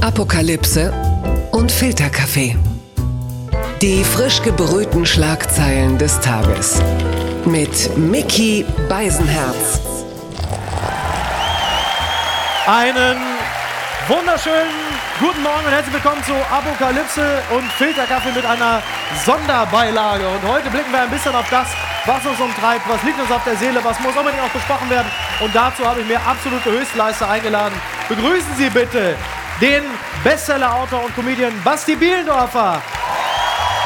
Apokalypse und Filterkaffee. Die frisch gebrühten Schlagzeilen des Tages. Mit Mickey Beisenherz. Einen wunderschönen guten Morgen und herzlich willkommen zu Apokalypse und Filterkaffee mit einer Sonderbeilage. Und heute blicken wir ein bisschen auf das, was uns umtreibt, was liegt uns auf der Seele, was muss unbedingt auch besprochen werden. Und dazu habe ich mir absolute Höchstleister eingeladen. Begrüßen Sie bitte den Bestseller-Autor und Comedian Basti Bielendorfer,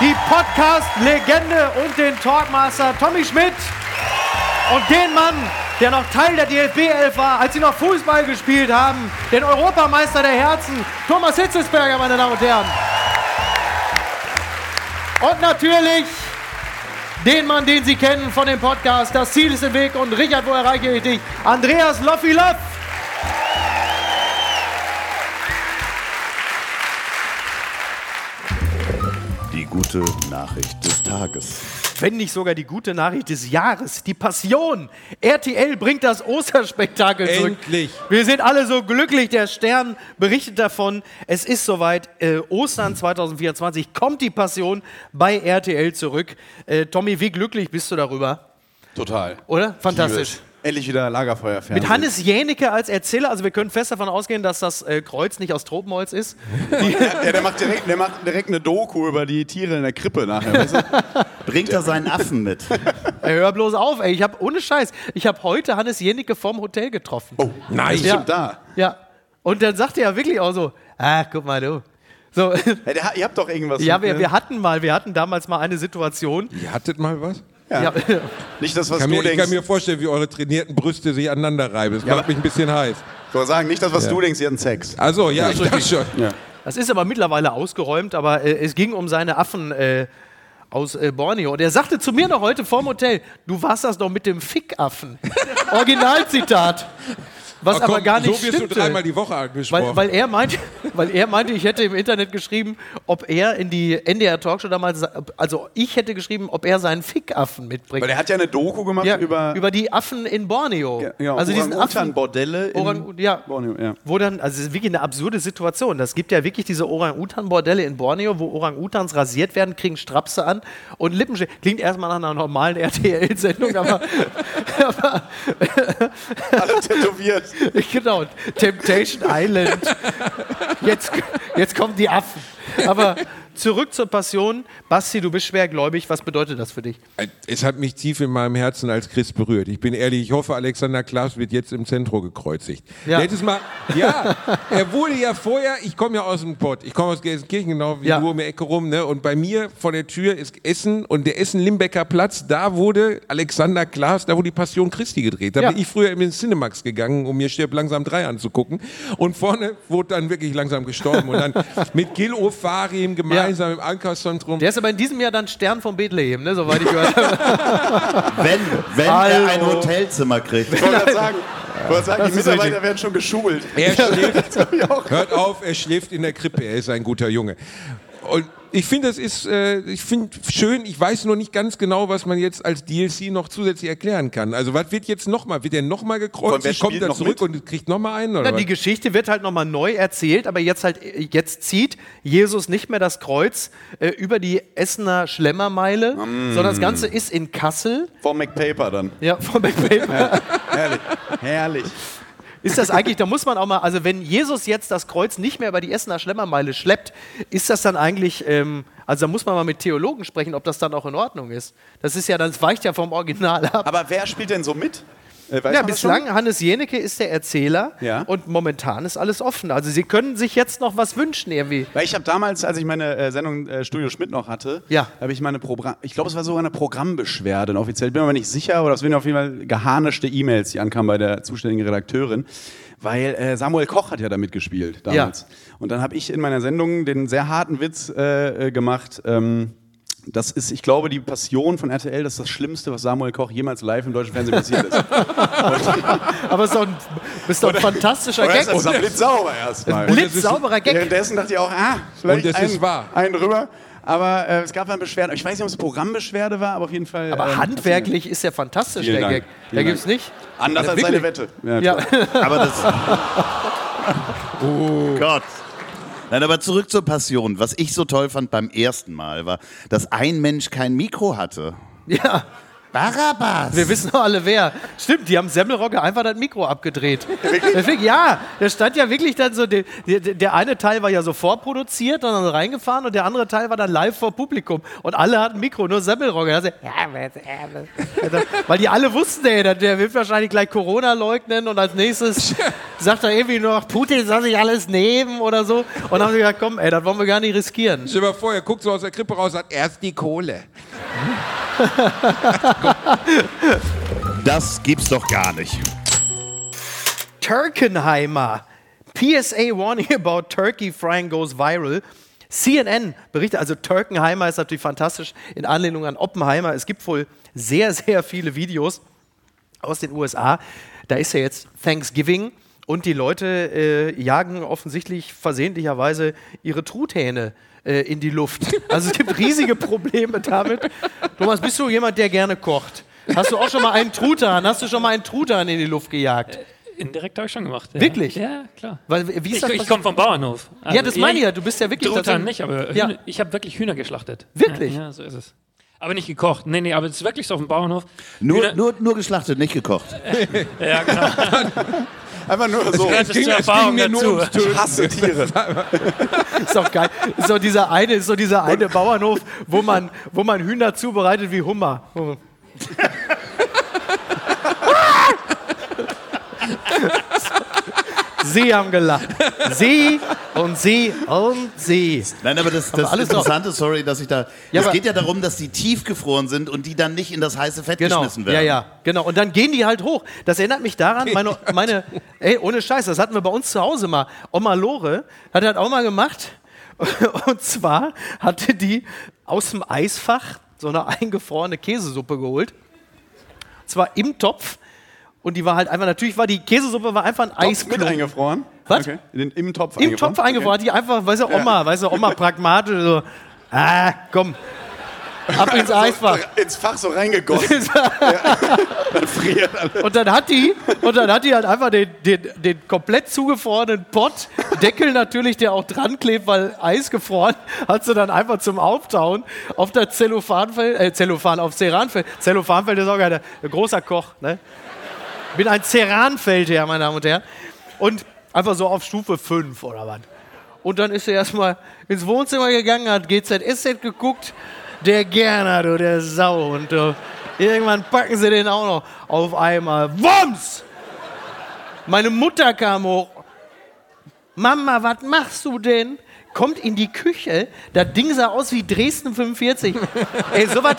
die Podcast-Legende und den Talkmaster Tommy Schmidt und den Mann, der noch Teil der DFB-Elf war, als sie noch Fußball gespielt haben, den Europameister der Herzen, Thomas Hitzelsberger, meine Damen und Herren. Und natürlich den Mann, den Sie kennen von dem Podcast Das Ziel ist im Weg und Richard, wo erreiche ich dich? Andreas Loffi gute Nachricht des Tages. Wenn nicht sogar die gute Nachricht des Jahres, die Passion. RTL bringt das Osterspektakel zurück. Endlich. Wir sind alle so glücklich. Der Stern berichtet davon. Es ist soweit. Äh, Ostern 2024 kommt die Passion bei RTL zurück. Äh, Tommy, wie glücklich bist du darüber? Total. Oder? Fantastisch. Endlich wieder Lagerfeuer Mit Hannes Jänicke als Erzähler, also wir können fest davon ausgehen, dass das äh, Kreuz nicht aus Tropenholz ist. Ja, der macht, direkt, der macht direkt eine Doku über die Tiere in der Krippe nachher. Weißt du? Bringt er seinen Affen mit? Ey, hör bloß auf, ey. Ich habe ohne Scheiß, ich habe heute Hannes Jänicke vorm Hotel getroffen. Oh, Nein. ist Ja. da. Ja. Und dann sagte er wirklich auch so, ah, guck mal du. So, Ja, der, ihr habt doch irgendwas. ja, mit, wir, ne? wir hatten mal, wir hatten damals mal eine Situation. Ihr hattet mal was? Ja. Nicht das, was Kann du mir, ich denkst. kann mir vorstellen, wie eure trainierten Brüste sich aneinander reiben. Das macht mich ein bisschen heiß. ich wollte sagen, nicht das, was du denkst, hatten Sex. Also, ja, ich dachte schon. Ja. das ist aber mittlerweile ausgeräumt, aber äh, es ging um seine Affen äh, aus äh, Borneo. Und er sagte zu mir noch heute vorm Hotel, du warst das doch mit dem Fickaffen. Originalzitat. Was Oh, komm, aber gar nicht so wirst stimmte. du dreimal die Woche angesprochen. Weil, weil, er meinte, weil er meinte, ich hätte im Internet geschrieben, ob er in die NDR Talkshow damals, also ich hätte geschrieben, ob er seinen Fickaffen mitbringt. Weil er hat ja eine Doku gemacht ja, über, über die Affen in Borneo. ja, ja, also diesen Affen. Bordelle in Orang ja. Borneo. Ja. Wo dann, also es ist wirklich eine absurde Situation. Das gibt ja wirklich diese Orang-Utan-Bordelle in Borneo, wo Orang-Utans rasiert werden, kriegen Strapse an und Lippenstift. Klingt erstmal nach einer normalen RTL-Sendung, aber Alle tätowiert. genau, Temptation Island. Jetzt, jetzt kommen die Affen. Aber zurück zur Passion. Basti, du bist schwergläubig. Was bedeutet das für dich? es hat mich tief in meinem Herzen als Christ berührt. Ich bin ehrlich, ich hoffe, Alexander Klaas wird jetzt im Zentrum gekreuzigt. Ja. Letztes Mal, ja, er wurde ja vorher, ich komme ja aus dem Pott, ich komme aus Gelsenkirchen, genau wie Ja. du um die Ecke rum, ne? und bei mir vor der Tür ist Essen und der Essen-Limbecker Platz, da wurde Alexander Klaas, da wurde die Passion Christi gedreht. Da Ja. bin ich früher in den Cinemax gegangen, um mir Stirb langsam 3 anzugucken und vorne wurde dann wirklich langsam gestorben und dann mit Gil Ofarim gemeinsam im Ankaufszentrum. Der ist aber in diesem Jahr dann Stern von Bethlehem, ne? soweit ich gehört habe. Wenn, wenn Hallo. er ein Hotelzimmer kriegt. Ich wollte gerade sagen, ich wollte sagen die Mitarbeiter richtig. werden schon geschult. Er schläft, hab ich auch. hört auf, er schläft in der Krippe, er ist ein guter Junge. Und ich finde, das ist, äh, ich finde schön, ich weiß nur nicht ganz genau, was man jetzt als DLC noch zusätzlich erklären kann. Also was wird jetzt nochmal, wird er nochmal Wer gekreuzt, kommt er zurück mit? und kriegt nochmal einen? Oder Na, die Geschichte wird halt nochmal neu erzählt, aber jetzt halt, jetzt zieht Jesus nicht mehr das Kreuz äh, über die Essener Schlemmermeile, sondern das Ganze ist in Kassel. Vom McPaper dann. Ja, von McPaper. Herrlich. Herrlich. Ist das eigentlich, da muss man auch mal, also wenn Jesus jetzt das Kreuz nicht mehr über die Essener Schlemmermeile schleppt, ist das dann eigentlich, ähm, also da muss man mal mit Theologen sprechen, ob das dann auch in Ordnung ist. Das ist ja, das weicht ja vom Original ab. Aber wer spielt denn so mit? Äh, Ja, bislang Hannes Jenecke ist der Erzähler Ja. und momentan ist alles offen. Also Sie können sich jetzt noch was wünschen irgendwie. Weil ich habe damals, als ich meine äh, Sendung äh, Studio Schmidt noch hatte, Ja. habe ich meine Programm, ich glaube, es war sogar eine Programmbeschwerde offiziell. Ich bin mir aber nicht sicher, aber das waren auf jeden Fall geharnischte E-Mails, die ankamen bei der zuständigen Redakteurin. Weil äh, Samuel Koch hat ja damit gespielt damals. Und dann habe ich in meiner Sendung den sehr harten Witz äh, äh, gemacht. Ähm, das ist, ich glaube, die Passion von RTL, das ist das Schlimmste, was Samuel Koch jemals live im deutschen Fernsehen passiert ist. Aber es ist doch ein, ist doch ein fantastischer Oder Gag. ist das ist blitzsauber erstmal. Blitzsauberer Gag. Währenddessen dachte ich auch, ah, vielleicht einen, ist wahr. einen drüber. Aber äh, es gab dann Beschwerden. Ich weiß nicht, ob es Beschwerde war, aber auf jeden Fall. Aber ähm, handwerklich ist er fantastisch, Vielen der Dank. Gag. Da Vielen gibt es nicht. Anders als Wirklich? seine Wette. Ja. toll. Aber das. Oh Gott. Nein, aber zurück zur Passion. Was ich so toll fand beim ersten Mal war, dass ein Mensch kein Mikro hatte. Ja, Barabbas! wir wissen doch alle wer. Stimmt, die haben Semmelrogge einfach das Mikro abgedreht. Deswegen, ja, da stand ja wirklich dann so, der, der, der eine Teil war ja so vorproduziert und dann reingefahren und der andere Teil war dann live vor Publikum. Und alle hatten Mikro, nur Semmelrogge. Also, weil die alle wussten, ey, der- der wird wahrscheinlich gleich Corona leugnen und als nächstes sagt er irgendwie noch, Putin soll sich alles nehmen oder so. Und dann haben sie gesagt, komm, ey, das wollen wir gar nicht riskieren. Stell dir mal vor, er guckt so aus der Krippe raus und sagt, erst die Kohle. Das gibt's doch gar nicht. Turkenheimer. PSA warning about turkey frying goes viral. CNN berichtet, also Turkenheimer ist natürlich fantastisch in Anlehnung an Oppenheimer. Es gibt wohl sehr, sehr viele Videos aus den USA. Da ist ja jetzt Thanksgiving und die Leute äh, jagen offensichtlich versehentlicherweise ihre Truthähne äh, in die Luft. Also es gibt riesige Probleme damit. Thomas, bist du jemand, der gerne kocht? Hast du auch schon mal einen Truthahn? Hast du schon mal einen Truthahn in die Luft gejagt? Indirekt habe ich schon gemacht. Ja. Wirklich? Ja, klar. Weil, wie ist Ich, das ich komme vom Bauernhof. Also Ja, das meine ich ja. Du bist ja wirklich Truthahn nicht, aber Ja. Hühner, ich habe wirklich Hühner geschlachtet. Wirklich? Ja, ja, so ist es. Aber nicht gekocht. Nee, nee, aber es ist wirklich so auf dem Bauernhof. Nur, Hühner, nur, nur geschlachtet, nicht gekocht. ja, genau. Einfach nur so. Das ging- es ging Erfahrung mir nur dazu. ums Töten. Ich hasse Tiere. Ist doch geil. Ist doch dieser eine, ist doch dieser eine Bauernhof, wo man, wo man Hühner zubereitet wie Hummer. Sie haben gelacht. Sie und sie und sie. Nein, aber das, das alles. Interessante, sorry, dass ich da. Ja, es geht ja darum, dass die tiefgefroren sind und die dann nicht in das heiße Fett Genau. geschmissen werden. Ja, ja, genau. Und dann gehen die halt hoch. Das erinnert mich daran, meine, meine ey, ohne Scheiß, das hatten wir bei uns zu Hause mal. Oma Lore hat das auch mal gemacht. Und zwar hatte die aus dem Eisfach so eine eingefrorene Käsesuppe geholt. Und zwar im Topf. Und die war halt einfach, natürlich war die Käsesuppe war einfach ein Topf mit eingefroren? Was? Okay. In den, Im Topf Im Topf eingefroren. Hat die einfach, weißt du, Oma, weißt du, Oma pragmatisch so, ah, komm, ab ins Eisfach. Ins Fach so reingegossen. Dann friert alles. Und dann hat die, und dann hat die halt einfach den, den, den komplett zugefrorenen Pott, Deckel natürlich, der auch dran klebt, weil Eis gefroren, hat sie dann einfach zum Auftauen auf der Zellophanfeld, äh, Zellophan, auf Ceranfeld. Zellophanfeld ist auch ein großer Koch, ne? Bin ein Ceranfeldherr, meine Damen und Herren. Und einfach so auf Stufe 5 oder was. Und dann ist er erstmal ins Wohnzimmer gegangen, hat GZSZ geguckt. Der Gerner, du, der Sau. Und äh, irgendwann packen sie den auch noch auf einmal. Wumms! Meine Mutter kam hoch. Mama, was machst du denn? Kommt in die Küche, das Ding sah aus wie Dresden 45. ey, sowas.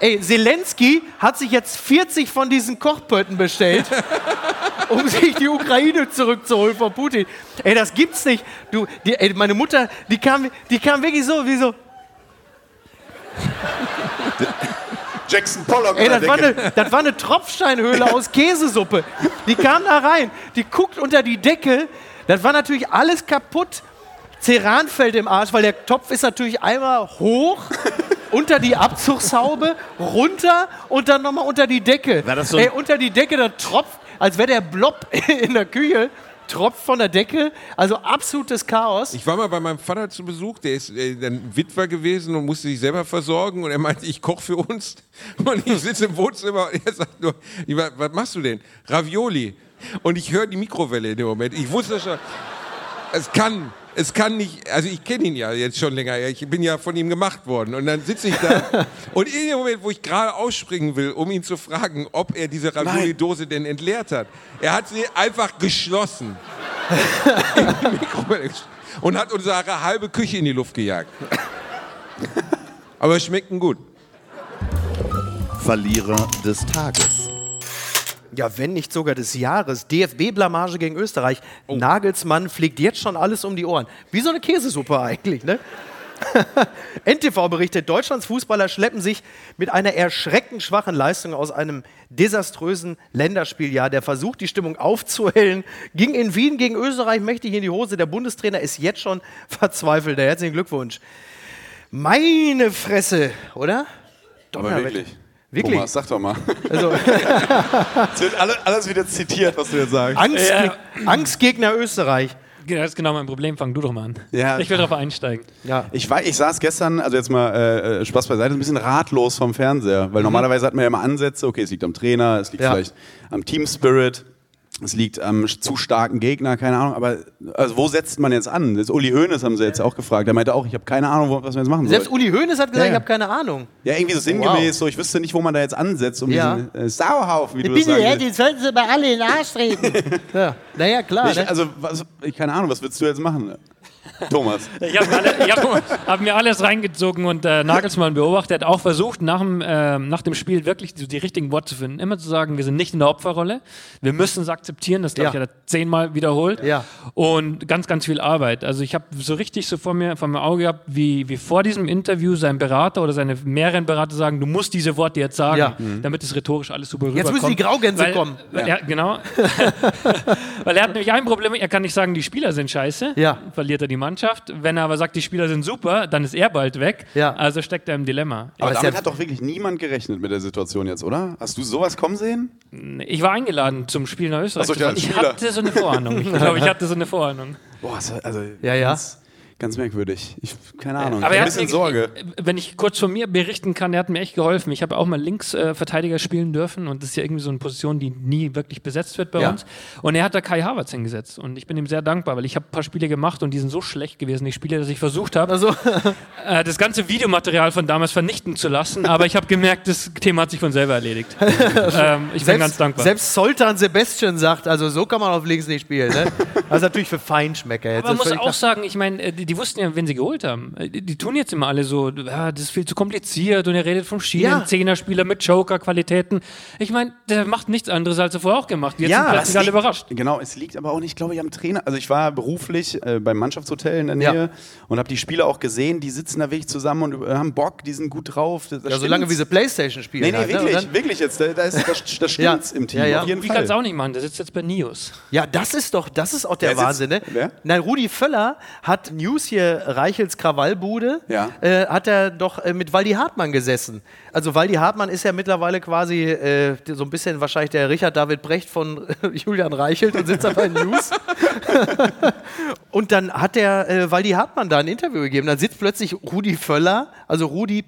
Ey, Zelensky hat sich jetzt 40 von diesen Kochpötten bestellt, um sich die Ukraine zurückzuholen von Putin. Ey, das gibt's nicht. Du, die, ey, meine Mutter, die kam, die kam wirklich so, wie so. Jackson Pollock Ey, das war, eine, das war eine Tropfsteinhöhle aus Käsesuppe. Die kam da rein, die guckt unter die Decke. Das war natürlich alles kaputt. Ceranfeld im Arsch, weil der Topf ist natürlich einmal hoch, unter die Abzugshaube, runter und dann nochmal unter die Decke. War das so Ey, unter die Decke, da tropft, als wäre der Blob in der Küche, tropft von der Decke. Also absolutes Chaos. Ich war mal bei meinem Vater zu Besuch, der ist äh, dann Witwer gewesen und musste sich selber versorgen und er meinte, ich koche für uns und ich sitze im Wohnzimmer und er sagt nur, was machst du denn? Ravioli. Und ich höre die Mikrowelle in dem Moment. Ich wusste schon, es kann, es kann nicht, also ich kenne ihn ja jetzt schon länger, ich bin ja von ihm gemacht worden und dann sitze ich da und in dem Moment, wo ich gerade ausspringen will, um ihn zu fragen, ob er diese Ravioli-Dose denn entleert hat, er hat sie einfach geschlossen. und hat unsere halbe Küche in die Luft gejagt. Aber es schmeckten gut. Verlierer des Tages. Ja, wenn nicht sogar des Jahres. DFB-Blamage gegen Österreich. Nagelsmann fliegt jetzt schon alles um die Ohren. Wie so eine Käsesuppe eigentlich, ne? NTV berichtet, Deutschlands Fußballer schleppen sich mit einer erschreckend schwachen Leistung aus einem desaströsen Länderspieljahr. Der Versuch, die Stimmung aufzuhellen, ging in Wien gegen Österreich mächtig in die Hose. Der Bundestrainer ist jetzt schon verzweifelt. Herzlichen Glückwunsch. Meine Fresse, oder? Aber Donnerwetter. wirklich. Wirklich? Thomas, sag doch mal. Also, Es wird alle, alles wieder zitiert, was du jetzt sagst. Angstge Angstgegner Österreich. Das ist genau mein Problem. Fang du doch mal an. Ja. Ich will darauf einsteigen. Ja. Ich, war, ich saß gestern, also jetzt mal äh, äh, Spaß beiseite, ein bisschen ratlos vom Fernseher, weil normalerweise hat man ja immer Ansätze, okay, es liegt am Trainer, es liegt Ja. vielleicht am Team Spirit, es liegt am zu starken Gegner, keine Ahnung, aber also wo setzt man jetzt an? Das Uli Hoeneß haben sie jetzt auch gefragt, der meinte auch, ich habe keine Ahnung, was man jetzt machen Selbst soll. Uli Hoeneß hat gesagt, Ja, ja. ich habe keine Ahnung. Ja, irgendwie so sinngemäß, Wow. so ich wüsste nicht, wo man da jetzt ansetzt, um Ja. diesen äh, Sauhaufen, wie du das ja, willst. die sollten sie mal alle in den Arsch treten. ja. Naja, klar. Ich, ne? also, was, ich, keine Ahnung, was willst du jetzt machen? Thomas. Ich habe alle, ich hab, mir alles reingezogen und äh, Nagelsmann beobachtet, auch versucht, nach dem, ähm, nach dem Spiel wirklich die, die richtigen Worte zu finden. Immer zu sagen, wir sind nicht in der Opferrolle. Wir müssen es akzeptieren. Das glaube ich, Ja. hat er zehnmal wiederholt. Ja. Und ganz, ganz viel Arbeit. Also ich habe so richtig so vor mir, vor mir Auge gehabt, wie, wie vor diesem Interview sein Berater oder seine mehreren Berater sagen, du musst diese Worte jetzt sagen, Ja. damit es rhetorisch alles super Jetzt müssen rüberkommt. die Graugänse weil, kommen. Weil er, genau. weil er hat nämlich ein Problem, er kann nicht sagen, die Spieler sind scheiße, Ja. verliert er die Mannschaft. Wenn er aber sagt, die Spieler sind super, dann ist er bald weg. Ja. Also steckt er im Dilemma. Aber ist damit ja- hat doch wirklich niemand gerechnet mit der Situation jetzt, oder? Hast du sowas kommen sehen? Ich war eingeladen zum Spiel nach Österreich. Ach so, ich Spieler. hatte so eine Vorahnung. Ich glaube, ich hatte so eine Vorahnung. Boah, also Ja, ja. Ganz, ganz merkwürdig. Ich, keine Ahnung. Aber ich er ein hat bisschen mir, Sorge. Wenn ich kurz von mir berichten kann, er hat mir echt geholfen. Ich habe auch mal Linksverteidiger spielen dürfen und das ist ja irgendwie so eine Position, die nie wirklich besetzt wird bei Ja. uns. Und er hat da Kai Havertz hingesetzt und ich bin ihm sehr dankbar, weil ich habe ein paar Spiele gemacht und die sind so schlecht gewesen, die Spiele, dass ich versucht habe, Also, äh, das ganze Videomaterial von damals vernichten zu lassen, aber ich habe gemerkt, das Thema hat sich von selber erledigt. ähm, ich bin ganz dankbar. Selbst Soltan Sebastian sagt, also so kann man auf links nicht spielen. Ne? Das ist natürlich für Feinschmecker. Jetzt Aber man muss auch sagen, ich meine, äh, die, die wussten ja, wen sie geholt haben. Äh, Die, die tun jetzt immer alle so, ja, das ist viel zu kompliziert und er redet vom Schienen, Ja. Zehner-Spieler mit Joker-Qualitäten. Ich meine, der macht nichts anderes, als er vorher auch gemacht. Jetzt Ja, sind alle überrascht. Genau, es liegt aber auch nicht, glaube ich, am Trainer. Also ich war beruflich äh, beim Mannschaftshotel in der Ja. Nähe und habe die Spieler auch gesehen, die sitzen da wirklich zusammen und äh, haben Bock, die sind gut drauf. Da, da Ja, solange wie sie Playstation spielen. Nee, nee, halt, ne? wirklich, dann- wirklich jetzt. Da, da, ist, da, da stimmt's Ja. im Team, Ja, ja. auf kann es auch nicht machen, der sitzt jetzt bei Nios. Ja, das ist doch, das ist auch der sitzt- Wahnsinn, ne? wer? Nein, Rudi Völler hat News hier, Reichels Krawallbude, Ja. äh, hat er doch äh, mit Waldi Hartmann gesessen. Also Waldi Hartmann ist ja mittlerweile quasi äh, so ein bisschen wahrscheinlich der Richard David Brecht von Julian Reichelt und sitzt da bei News. und dann hat der äh, Waldi Hartmann da ein Interview gegeben. Dann sitzt plötzlich Rudi Völler, also Rudi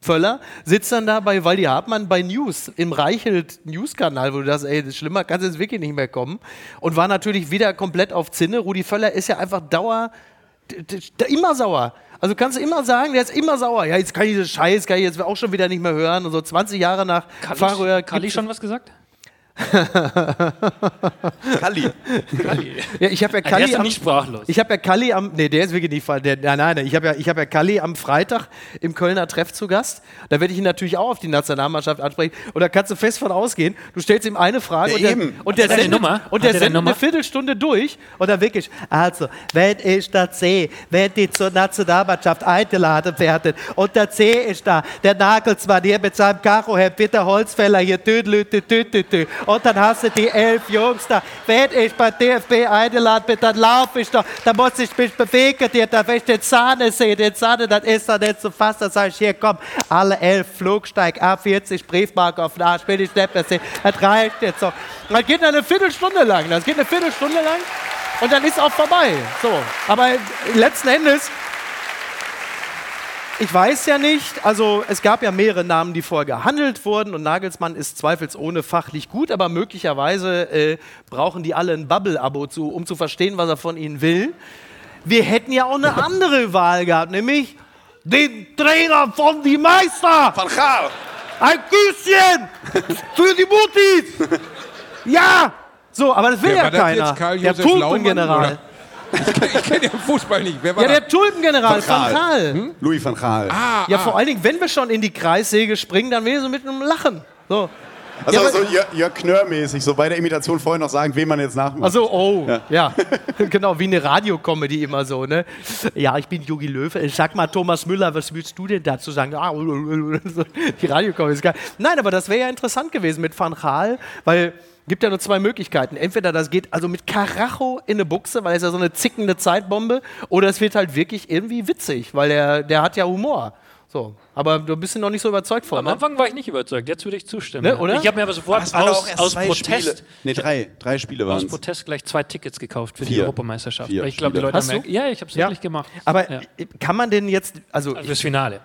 Völler, sitzt dann da bei Waldi Hartmann bei News, im Reichelt News-Kanal, wo du das, ey, das schlimmer kann es jetzt wirklich nicht mehr kommen. Und war natürlich wieder komplett auf Zinne. Rudi Völler ist ja einfach dauer, immer sauer. Also kannst du immer sagen, der ist immer sauer. Ja, jetzt kann ich das Scheiß, kann ich jetzt auch schon wieder nicht mehr hören. Und so 20 Jahre nach Kann Faröer kann ich schon was gesagt? Kalli. Ja, ich habe ja Der Kalli ist doch am, nicht sprachlos. ich habe ja Kalli am, nee, der ist wirklich nicht, der, nein, nein, ich habe ja, ich habe ja Kalli am Freitag im Kölner Treff zu Gast. Da werde ich ihn natürlich auch auf die Nationalmannschaft ansprechen. Und da kannst du fest von ausgehen, du stellst ihm eine Frage Ja, und der, eben. und der er sendet, Nummer? und der er sendet Nummer? eine Viertelstunde durch und dann wirklich, also, wenn ich das sehe, wenn die zur Nationalmannschaft eingeladen werden und dann sehe ich da, der Nagelsmann hier mit seinem Karohemd, Peter Holzfäller hier, tüdelü, tü, tü, tü, tü. Und dann hast du die elf Jungs da, wenn ich bei DFB eingeladen bin, dann laufe ich doch, dann muss ich mich bewegen, dir, dann, wenn ich den Zahne sehe, den Zahne, dann ist er nicht so fast, dann sage ich, hier komm, alle elf Flugsteig, A40, Briefmarke auf den Arsch, will ich nicht mehr sehen, das reicht jetzt so. Das geht eine Viertelstunde lang, das geht eine Viertelstunde lang und dann ist auch vorbei. So, aber letzten Endes, ich weiß ja nicht, also es gab ja mehrere Namen, die vorher gehandelt wurden und Nagelsmann ist zweifelsohne fachlich gut, aber möglicherweise äh, brauchen die alle ein Bubble-Abo, zu, um zu verstehen, was er von ihnen will. Wir hätten ja auch eine andere Wahl gehabt, nämlich den Trainer von die Meister. Van Gaal. Ein Küsschen für die Mutis. Ja. So, aber das will ja das keiner. der oder? Ich kenne den Fußball nicht. Wer war Ja, der Tulpengeneral Van von Gaal. Gaal. Louis van Gaal. Ah, Ja, ah. vor allen Dingen, wenn wir schon in die Kreissäge springen, dann wenigstens mit einem Lachen. So. Also Ja, so aber- Jörg, Jörg Knörr-mäßig, so bei der Imitation vorher noch sagen, wen man jetzt nachmacht. Also, oh, ja. genau, wie eine Radiocomedy immer so, ne? Ja, ich bin Jogi Löwe. Sag mal, Thomas Müller, was willst du denn dazu sagen? Ah, so, die Radiocomedy ist geil. Nein, aber das wäre ja interessant gewesen mit Van Gaal, weil gibt ja nur zwei Möglichkeiten. Entweder das geht also mit Karacho in eine Buchse, weil ist ja so eine zickende Zeitbombe, oder es wird halt wirklich irgendwie witzig, weil er, der hat ja Humor. So. Aber du bist noch nicht so überzeugt von, Am ne? Anfang war ich nicht überzeugt, jetzt würde ich zustimmen. Ne, oder? Ich habe mir aber sofort aus, aus Protest, Spiele. Nee, drei. Drei Spiele waren aus es. Protest gleich zwei Tickets gekauft für die Vier. Europameisterschaft. Vier Weil ich glaube, die. Leute Hast haben du? ja, ich habe es Ja. wirklich gemacht. Aber ja. kann man denn jetzt, also, Also fürs Finale.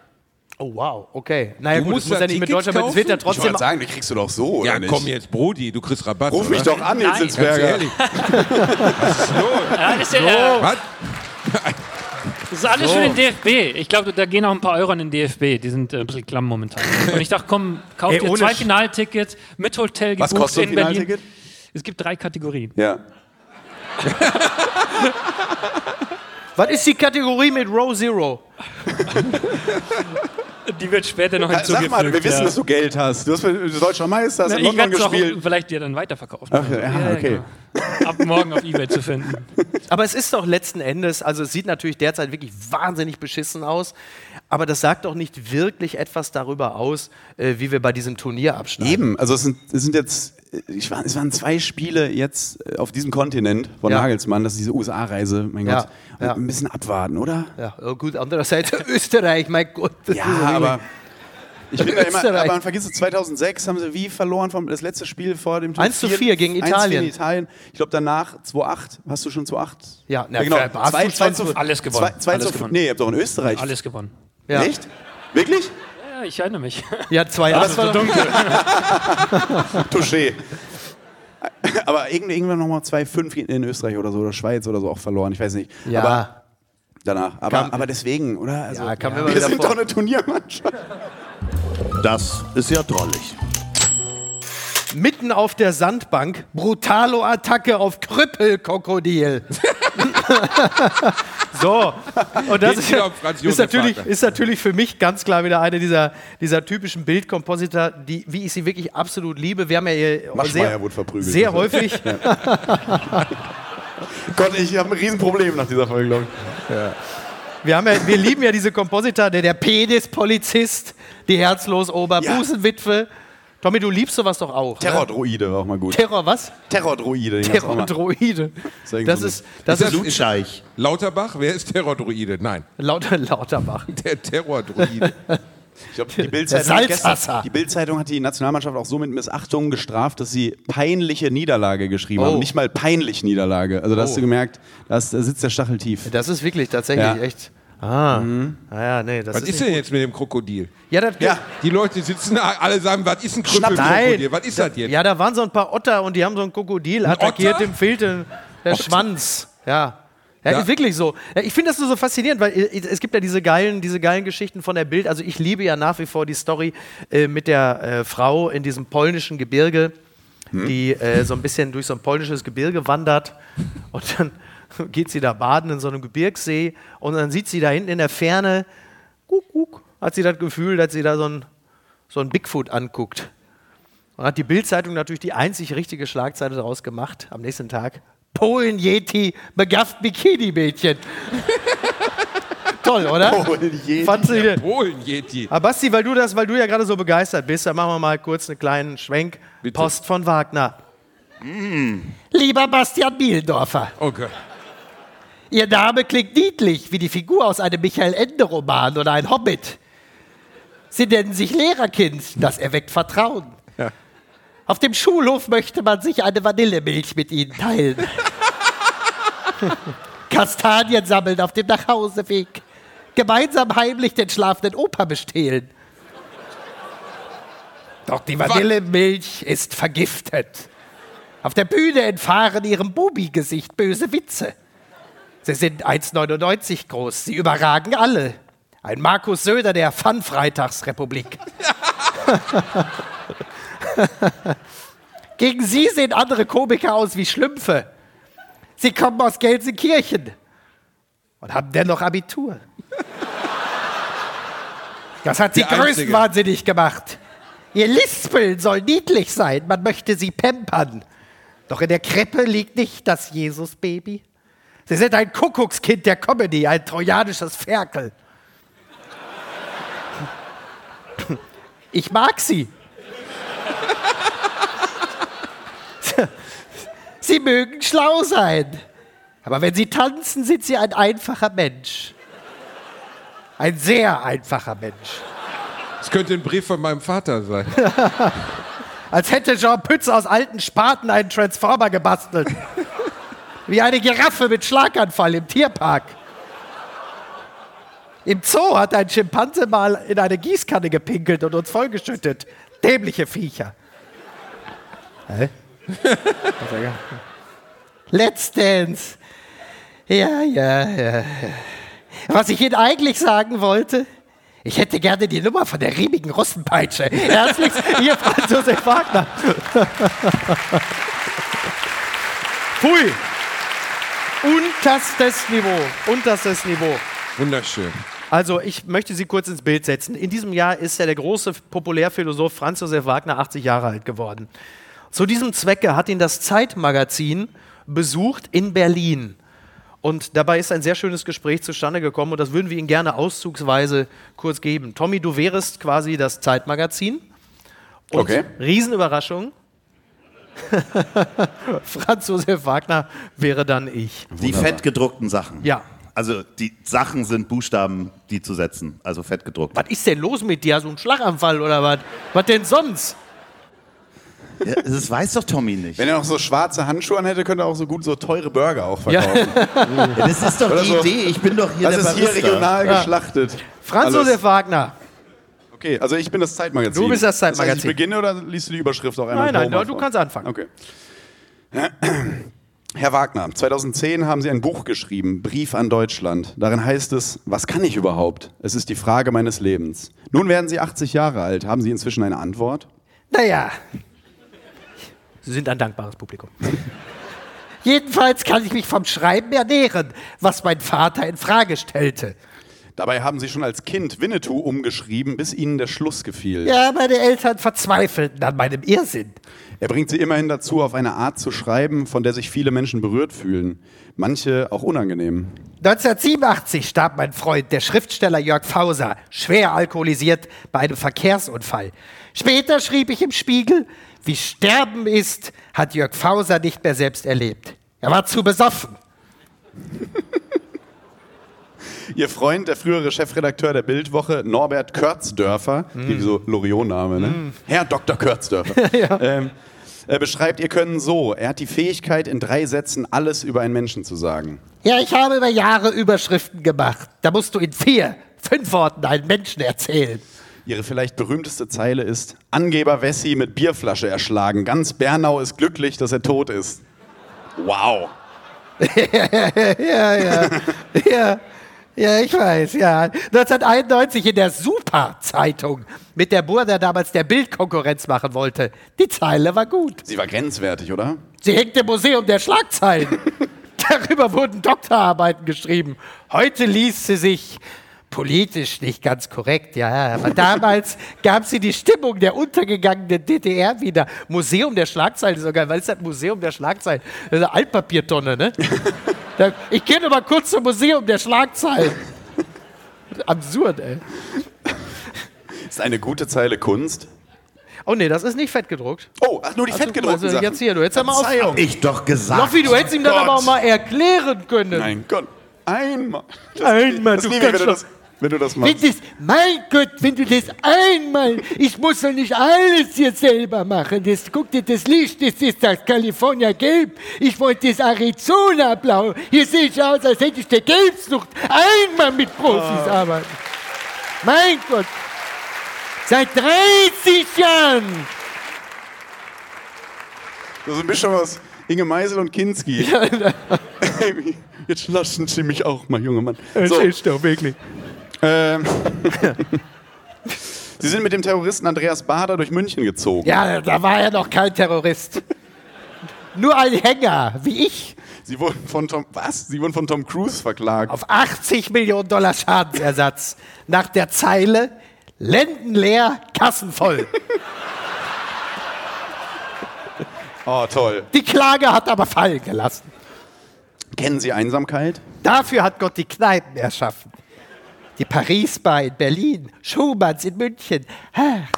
Oh wow, okay. Naja Du gut, musst es muss ja nicht mit Tickets Deutschland, aber es wird ja kaufen? Ich trotzdem... wollte sagen, die kriegst du doch so, oder Ja, nicht? komm jetzt, Brody, du kriegst Rabatt. Ruf oder? mich doch an, Nein. Nils Ganz Hitzberger. ehrlich. Ja, das, ist ja, Was? das ist alles für den DFB. Ich glaube, da gehen auch ein paar Euro an den DFB. Die sind äh, ein bisschen klamm momentan. Und ich dachte, komm, kauf Ey, dir ohne zwei Sch- Finaltickets mit Hotel Was gebucht kostet so ein in Berlin. Finalticket? Es gibt drei Kategorien. Ja. Was ist die Kategorie mit Row Zero? Die wird später noch hinzugefügt. Sag mal, wir wissen, ja. dass du Geld hast. Du hast für deutscher Meister, hast Na, in ich London es auch gespielt. vielleicht dir dann weiterverkaufen. Ach, ja, okay. genau. Ab morgen auf Ebay zu finden. Aber es ist doch letzten Endes, also es sieht natürlich derzeit wirklich wahnsinnig beschissen aus, aber das sagt doch nicht wirklich etwas darüber aus, äh, wie wir bei diesem Turnier abschneiden. Eben, also es sind, es sind jetzt, ich war, es waren zwei Spiele jetzt äh, auf diesem Kontinent von Ja. Nagelsmann, das ist diese USA-Reise, mein Ja, Gott. ja. Ein bisschen abwarten, oder? Ja, oh gut, andererseits Österreich, mein Gott. Ja, aber ich bin da immer, Österreich. aber man vergisst es, 2006 haben sie wie verloren vom das letzte Spiel vor dem Turnier. 1 zu 4 gegen 1 zu 4 Italien. in Italien. Ich glaube danach 2-8. Hast du schon 2-8? Ja, na, genau. hast du 2, 2 schon zu Alles gewonnen. 2, 2 Alles zu gewonnen. Nee, ihr habt doch in Österreich. Alles gewonnen. Ja. Echt? Wirklich? Ja, ich erinnere mich. Ja, zwei Aber Jahre. das war doch Touché. Aber irgend- irgendwann nochmal 2-5 in Österreich oder so, oder Schweiz oder so auch verloren, ich weiß nicht. Ja. Aber danach. Aber, Kam- aber deswegen, oder? Also, Ja, wir wieder sind vor. doch eine Turniermannschaft. Das ist ja drollig. Mitten auf der Sandbank, Brutalo-Attacke auf Krüppelkrokodil. so, und das ist, ist, natürlich, ist natürlich für mich ganz klar wieder eine dieser, dieser typischen Bildkompositor, die, wie ich sie wirklich absolut liebe. Wir haben ja hier sehr, wurde verprügelt. sehr häufig, Gott, ich habe ein Riesenproblem nach dieser Folge, glaube ich. wir, haben ja, wir lieben ja diese Kompositor, der, der Pedis-Polizist, die herzlos Oberbusenwitwe. Tommy, du liebst sowas doch auch. Ne? Terrordroide war auch mal gut. Terror, was? Terrordroide. Terror-Droide. Das ist, das Ist ist das- Blutscheich. Lauterbach, wer ist Terrordroide? Nein, lauter Lauterbach. der Terrordroide. Ich glaube, die Bildzeitung Der hat die Nationalmannschaft auch so mit Missachtung gestraft, dass sie peinliche Niederlage geschrieben Oh. haben. Nicht mal peinlich Niederlage. Also da hast Oh. du gemerkt, da, ist, da sitzt der Stachel tief. Das ist wirklich tatsächlich Ja. echt. Ah, naja, nee, das Was ist, ist denn jetzt mit dem Krokodil? Ja, das, Ja. Die Leute sitzen da, alle sagen, was ist ein Krüppelkrokodil? Was ist das jetzt? Ja, da waren so ein paar Otter und die haben so ein Krokodil attackiert, Otter? dem fehlte der Schwanz. Ja. Ja, Ja. ist wirklich so. Ja, ich finde das nur so faszinierend, weil äh, es gibt ja diese geilen, diese geilen Geschichten von der Bild. Also ich liebe ja nach wie vor die Story äh, mit der äh, Frau in diesem polnischen Gebirge, die äh, so ein bisschen durch so ein polnisches Gebirge wandert und dann geht sie da baden in so einem Gebirgssee und dann sieht sie da hinten in der Ferne, guck, guck, hat sie das Gefühl, dass sie da so ein, so ein Bigfoot anguckt. Und hat die Bild-Zeitung natürlich die einzig richtige Schlagzeile daraus gemacht am nächsten Tag. Polen-Yeti begafft Bikini-Mädchen. Toll, oder? Polen-Yeti. Polen-Yeti. Aber Basti, weil du, das, weil du ja gerade so begeistert bist, dann machen wir mal kurz einen kleinen Schwenk. Bitte. Post von Wagner. Lieber Bastian Bielendorfer, Okay. Ihr Name klingt niedlich, wie die Figur aus einem Michael Ende-Roman oder ein Hobbit. Sie nennen sich Lehrerkind, das erweckt Vertrauen. Auf dem Schulhof möchte man sich eine Vanillemilch mit ihnen teilen. Kastanien sammeln auf dem Nachhauseweg. Gemeinsam heimlich den schlafenden Opa bestehlen. Doch die Vanillemilch ist vergiftet. Auf der Bühne entfahren ihrem Bubi-Gesicht böse Witze. Sie sind 1,99 groß. Sie überragen alle. Ein Markus Söder der Fun-Freitagsrepublik. Gegen sie sehen andere Komiker aus wie Schlümpfe. Sie kommen aus Gelsenkirchen und haben dennoch Abitur. Das hat sie größenwahnsinnig gemacht. Ihr Lispeln soll niedlich sein, man möchte sie pampern. Doch in der Krippe liegt nicht das Jesus-Baby. Sie sind ein Kuckuckskind der Comedy, ein trojanisches Ferkel. Ich mag sie. Sie mögen schlau sein. Aber wenn sie tanzen, sind sie ein einfacher Mensch. Ein sehr einfacher Mensch. Das könnte ein Brief von meinem Vater sein. Als hätte Jean Pütz aus alten Spaten einen Transformer gebastelt. Wie eine Giraffe mit Schlaganfall im Tierpark. Im Zoo hat ein Schimpanse mal in eine Gießkanne gepinkelt und uns vollgeschüttet. Dämliche Viecher. Hä? Let's Dance. Ja, ja, ja. Was ich Ihnen eigentlich sagen wollte, ich hätte gerne die Nummer von der riebigen Russenpeitsche. Herzlichst, Ihr Franz Josef Wagner. Pui. Unterstes Niveau. Unterstes Niveau. Wunderschön. Also, ich möchte Sie kurz ins Bild setzen. In diesem Jahr ist ja der große Populärphilosoph Franz Josef Wagner 80 Jahre alt geworden. Zu diesem Zwecke hat ihn das Zeitmagazin besucht in Berlin. Und dabei ist ein sehr schönes Gespräch zustande gekommen und das würden wir Ihnen gerne auszugsweise kurz geben. Tommy, du wärest quasi das Zeitmagazin. Und Okay. Riesenüberraschung. Franz Josef Wagner wäre dann ich. Die fett gedruckten Sachen. Ja. Also die Sachen sind Buchstaben, die zu setzen. Also fett gedruckt. Was ist denn los mit dir? So ein Schlaganfall oder was? Was denn sonst? Ja, das weiß doch Tommy nicht. Wenn er noch so schwarze Handschuhe an hätte, könnte er auch so gut so teure Burger auch verkaufen. Ja, das ist doch Oder die so. Idee. Ich bin doch hier Das der ist hier Barista. regional geschlachtet. Franz. Josef Wagner. Okay, also ich bin das Zeitmagazin. Du bist das Das heißt, Zeitmagazin. ich beginne oder liest du die Überschrift auch einmal Nein, nein, du vor? kannst anfangen. Okay. Herr Wagner, 2010 haben Sie ein Buch geschrieben, Brief an Deutschland. Darin heißt es, was kann ich überhaupt? Es ist die Frage meines Lebens. Nun werden Sie 80 Jahre alt. Haben Sie inzwischen eine Antwort? Naja, Sie sind ein dankbares Publikum. jedenfalls kann ich mich vom Schreiben ernähren, was mein Vater in Frage stellte. Dabei haben Sie schon als Kind Winnetou umgeschrieben, bis Ihnen der Schluss gefiel. Ja, meine Eltern verzweifelten an meinem Irrsinn. Er bringt Sie immerhin dazu, auf eine Art zu schreiben, von der sich viele Menschen berührt fühlen. Manche auch unangenehm. 1987 starb mein Freund, der Schriftsteller Jörg Fauser, schwer alkoholisiert bei einem Verkehrsunfall. Später schrieb ich im Spiegel, wie Sterben ist, hat Jörg Fauser nicht mehr selbst erlebt. Er war zu besoffen. Ihr Freund, der frühere Chefredakteur der Bildwoche, Norbert Körzdörfer, wie so Loriot-Name, ne? Herr Dr. Körzdörfer, ähm, er beschreibt ihr Können so. Er hat die Fähigkeit, in drei Sätzen alles über einen Menschen zu sagen. Ja, ich habe über Jahre Überschriften gemacht. Da musst du in vier, fünf Worten einen Menschen erzählen. Ihre vielleicht berühmteste Zeile ist: Angeber Wessi mit Bierflasche erschlagen. Ganz Bernau ist glücklich, dass er tot ist. Wow. Ja, ja. ja. Ja, ich weiß, ja. 1991 in der Super-Zeitung mit der Burda damals der Bildkonkurrenz machen wollte. Die Zeile war gut. Sie war grenzwertig, oder? Sie hängt im Museum der Schlagzeilen. Darüber wurden Doktorarbeiten geschrieben. Heute liest sie sich politisch nicht ganz korrekt, ja, aber damals gab sie die Stimmung der untergegangenen DDR wieder. Museum der Schlagzeilen sogar, weil es das Museum der Schlagzeilen, das ist eine Altpapiertonne, ne? Ich gehe mal kurz zum Museum der Schlagzeilen. Absurd, ey. Ist eine gute Zeile Kunst? Oh nee, das ist nicht fett gedruckt. Oh, ach, nur die Also, fettgedruckten also Sachen. jetzt hier, du hättest ja mal auf- Verzeihung. Ich doch gesagt. Loffi, du hättest ihm das Gott. aber auch mal erklären können. Mein Gott. Einmal. Das, Einmal, das du kannst das, wenn du das machst. das, mein Gott, wenn du das einmal, ich muss doch nicht alles hier selber machen. Das, guck dir das Licht, das ist das California Gelb. Ich wollte das Arizona Blau. Hier sehe ich aus, als hätte ich der Gelbsucht einmal mit Profis arbeiten. Mein Gott. Seit 30 Jahren. Das ist eine Mischung aus Inge Meisel und Kinski. Ey, Jetzt lassen Sie mich auch mal, junger Mann. So, ist doch wirklich. Ähm, Sie sind mit dem Terroristen Andreas Bader durch München gezogen. Ja, da war er noch kein Terrorist. Nur ein Hänger, wie ich. Sie wurden von Tom, was? Sie wurden von Tom Cruise verklagt. Auf 80 Millionen Dollar Schadensersatz. Nach der Zeile Lenden leer, Kassen voll. Oh, toll. Die Klage hat aber fallen gelassen. Kennen Sie Einsamkeit? Dafür hat Gott die Kneipen erschaffen. Die Paris-Bar in Berlin, Schumanns in München. Ach,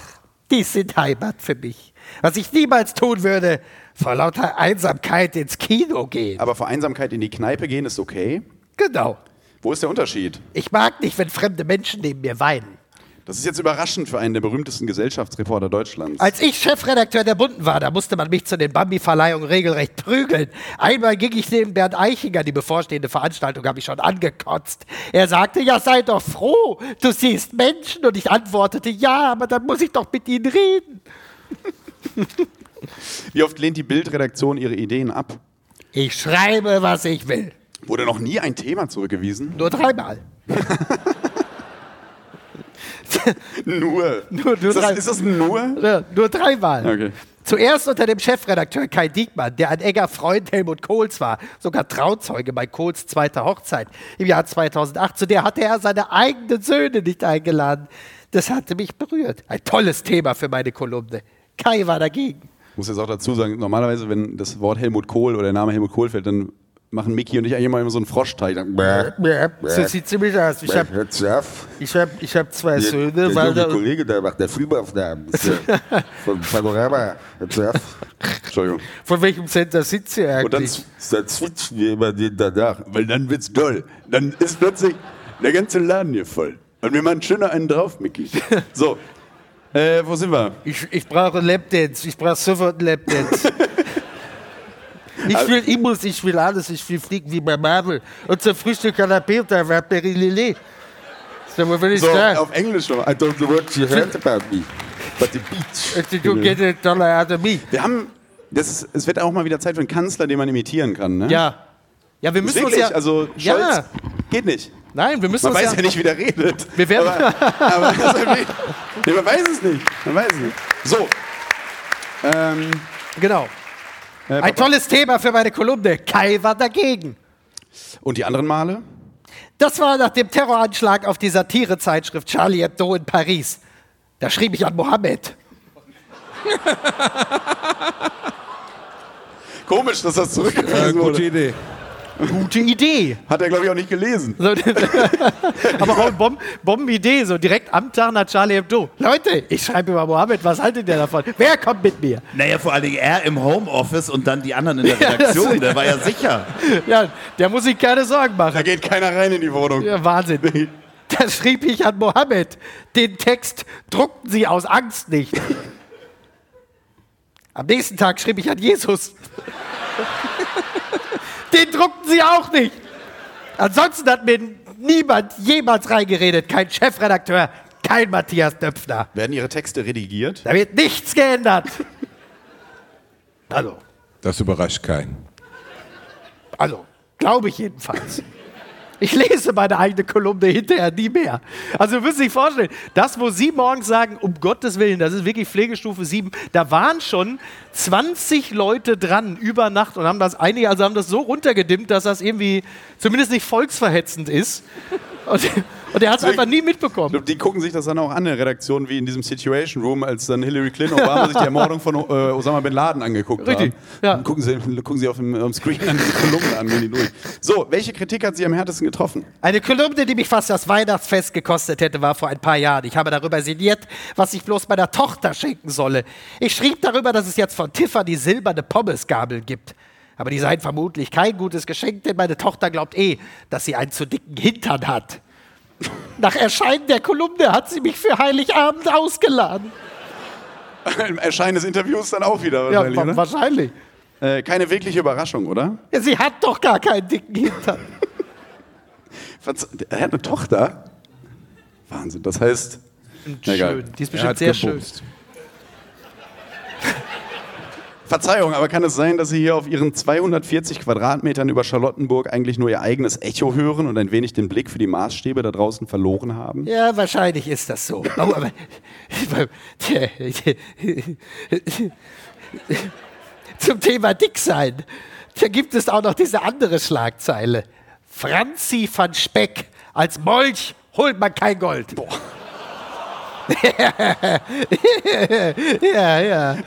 die sind Heimat für mich. Was ich niemals tun würde, vor lauter Einsamkeit ins Kino gehen. Aber vor Einsamkeit in die Kneipe gehen ist okay. Genau. Wo ist der Unterschied? Ich mag nicht, wenn fremde Menschen neben mir weinen. Das ist jetzt überraschend für einen der berühmtesten Gesellschaftsreporter Deutschlands. Als ich Chefredakteur der Bunden war, da musste man mich zu den Bambi-Verleihungen regelrecht prügeln. Einmal ging ich neben Bernd Eichinger, die bevorstehende Veranstaltung habe ich schon angekotzt. Er sagte, ja sei doch froh, du siehst Menschen. Und ich antwortete, ja, aber dann muss ich doch mit ihnen reden. Wie oft lehnt die Bildredaktion ihre Ideen ab? Ich schreibe, was ich will. Wurde noch nie ein Thema zurückgewiesen? Nur dreimal. Nur. Nur- nur ist, das, ist das Nur? Ja, nur dreimal. Okay. Zuerst unter dem Chefredakteur Kai Diekmann, der ein enger Freund Helmut Kohls war, sogar Trauzeuge bei Kohls zweiter Hochzeit im Jahr 2008. Zu der hatte er seine eigenen Söhne nicht eingeladen. Das hatte mich berührt. Ein tolles Thema für meine Kolumne. Kai war dagegen. Ich muss jetzt auch dazu sagen, normalerweise, wenn das Wort Helmut Kohl oder der Name Helmut Kohl fällt, dann machen Mickey und ich eigentlich immer, immer so einen Froschteig. So sieht ziemlich aus. Ich habe ich hab, ich hab zwei Der, Söhne. der junge da, Kollege, der macht der Filmaufnahmen. Von Panorama. Entschuldigung. von welchem Center sind Sie Und dann, eigentlich? Dann switchen wir immer den danach. weil dann wird's doll. Dann ist plötzlich der ganze Laden hier voll. Und wir machen schöner einen drauf, Mickey. So, äh, wo sind wir? Ich, ich brauche Lapdance. Ich brauche sofort einen Lapdance. Ich will Imus, ich will alles, ich will fliegen wie bei Marvel. Und zum Frühstück an der Peter war Perilele. So, wo will ich So, da? auf Englisch noch. I don't know what you heard about me. But the beach. You get a dollar out of me. Wir haben, das ist, es wird auch mal wieder Zeit für einen Kanzler, den man imitieren kann, ne? Ja. Ja, wir müssen uns Wirklich, ja... also Scholz Ja. geht nicht. Nein, wir müssen Man uns weiß ja nicht, wie der redet. Wir werden- aber, aber nee, man weiß es nicht. Man weiß es nicht. So. Ähm, Genau. Äh, Ein tolles Thema für meine Kolumne. Kai war dagegen. und die anderen Male? Das war nach dem Terroranschlag auf die Satirezeitschrift Charlie Hebdo in Paris. Da schrieb ich an Mohammed. Komisch, dass das Äh, zurückgewiesen gute wurde. Idee. Gute Idee. Hat er, glaube ich, auch nicht gelesen. So, aber auch eine Bom Bombenidee, so direkt am Tag nach Charlie Hebdo. Leute, ich schreibe über Mohammed, was haltet ihr davon? Wer kommt mit mir? Naja, vor allen Dingen er im Homeoffice und dann die anderen in der Redaktion. der war ja sicher. Ja, der muss sich keine Sorgen machen. Da geht keiner rein in die Wohnung. Ja, Wahnsinn. Da schrieb ich an Mohammed. Den Text druckten sie aus Angst nicht. Am nächsten Tag schrieb ich an Jesus. Den druckten sie auch nicht. Ansonsten hat mir niemand jemals reingeredet. Kein Chefredakteur, kein Matthias Döpfner. Werden Ihre Texte redigiert? Da wird nichts geändert. Also, Das überrascht keinen. also, glaube ich jedenfalls. Ich lese meine eigene Kolumne hinterher nie mehr. Also, ihr müsst sich vorstellen, das, wo Sie morgens sagen, um Gottes Willen, das ist wirklich Pflegestufe 7, da waren schon 20 Leute dran über Nacht und haben das einige, also haben das so runtergedimmt, dass das irgendwie zumindest nicht volksverhetzend ist. Und, und er hat es einfach nie mitbekommen. Die gucken sich das dann auch an, in der Redaktion, wie in diesem Situation Room, als dann Hillary Clinton und Obama sich die Ermordung von äh, Osama Bin Laden angeguckt Richtig, haben. ja. Dann Gucken Sie, gucken Sie auf dem, dem Screen an diese Kolumne an, gehen die durch. So, welche Kritik hat Sie am härtesten getroffen? Eine Kolumne, die mich fast das Weihnachtsfest gekostet hätte, war vor ein paar Jahren. Ich habe darüber sinniert, was ich bloß meiner Tochter schenken solle. Ich schrieb darüber, dass es jetzt von Tiffany silberne Pommesgabel gibt. Aber die seien vermutlich kein gutes Geschenk, denn meine Tochter glaubt eh, dass sie einen zu dicken Hintern hat. Nach Erscheinen der Kolumne hat sie mich für Heiligabend ausgeladen. Im Erscheinen des Interviews dann auch wieder Ja, wahrscheinlich, wa- oder? wahrscheinlich. Äh, keine wirkliche Überraschung, oder? Ja, sie hat doch gar keinen dicken Hintern. Er hat eine Tochter? Wahnsinn, das heißt... Egal. Schön. Die ist bestimmt sehr schön. Verzeihung, aber kann es sein, dass Sie hier auf Ihren 240 Quadratmetern über Charlottenburg eigentlich nur Ihr eigenes Echo hören und ein wenig den Blick für die Maßstäbe da draußen verloren haben? Ja, wahrscheinlich ist das so. Oh, aber, zum Thema Dicksein, da gibt es auch noch diese andere Schlagzeile. Franzi van Speck, als Molch holt man kein Gold. Boah. Ja, ja.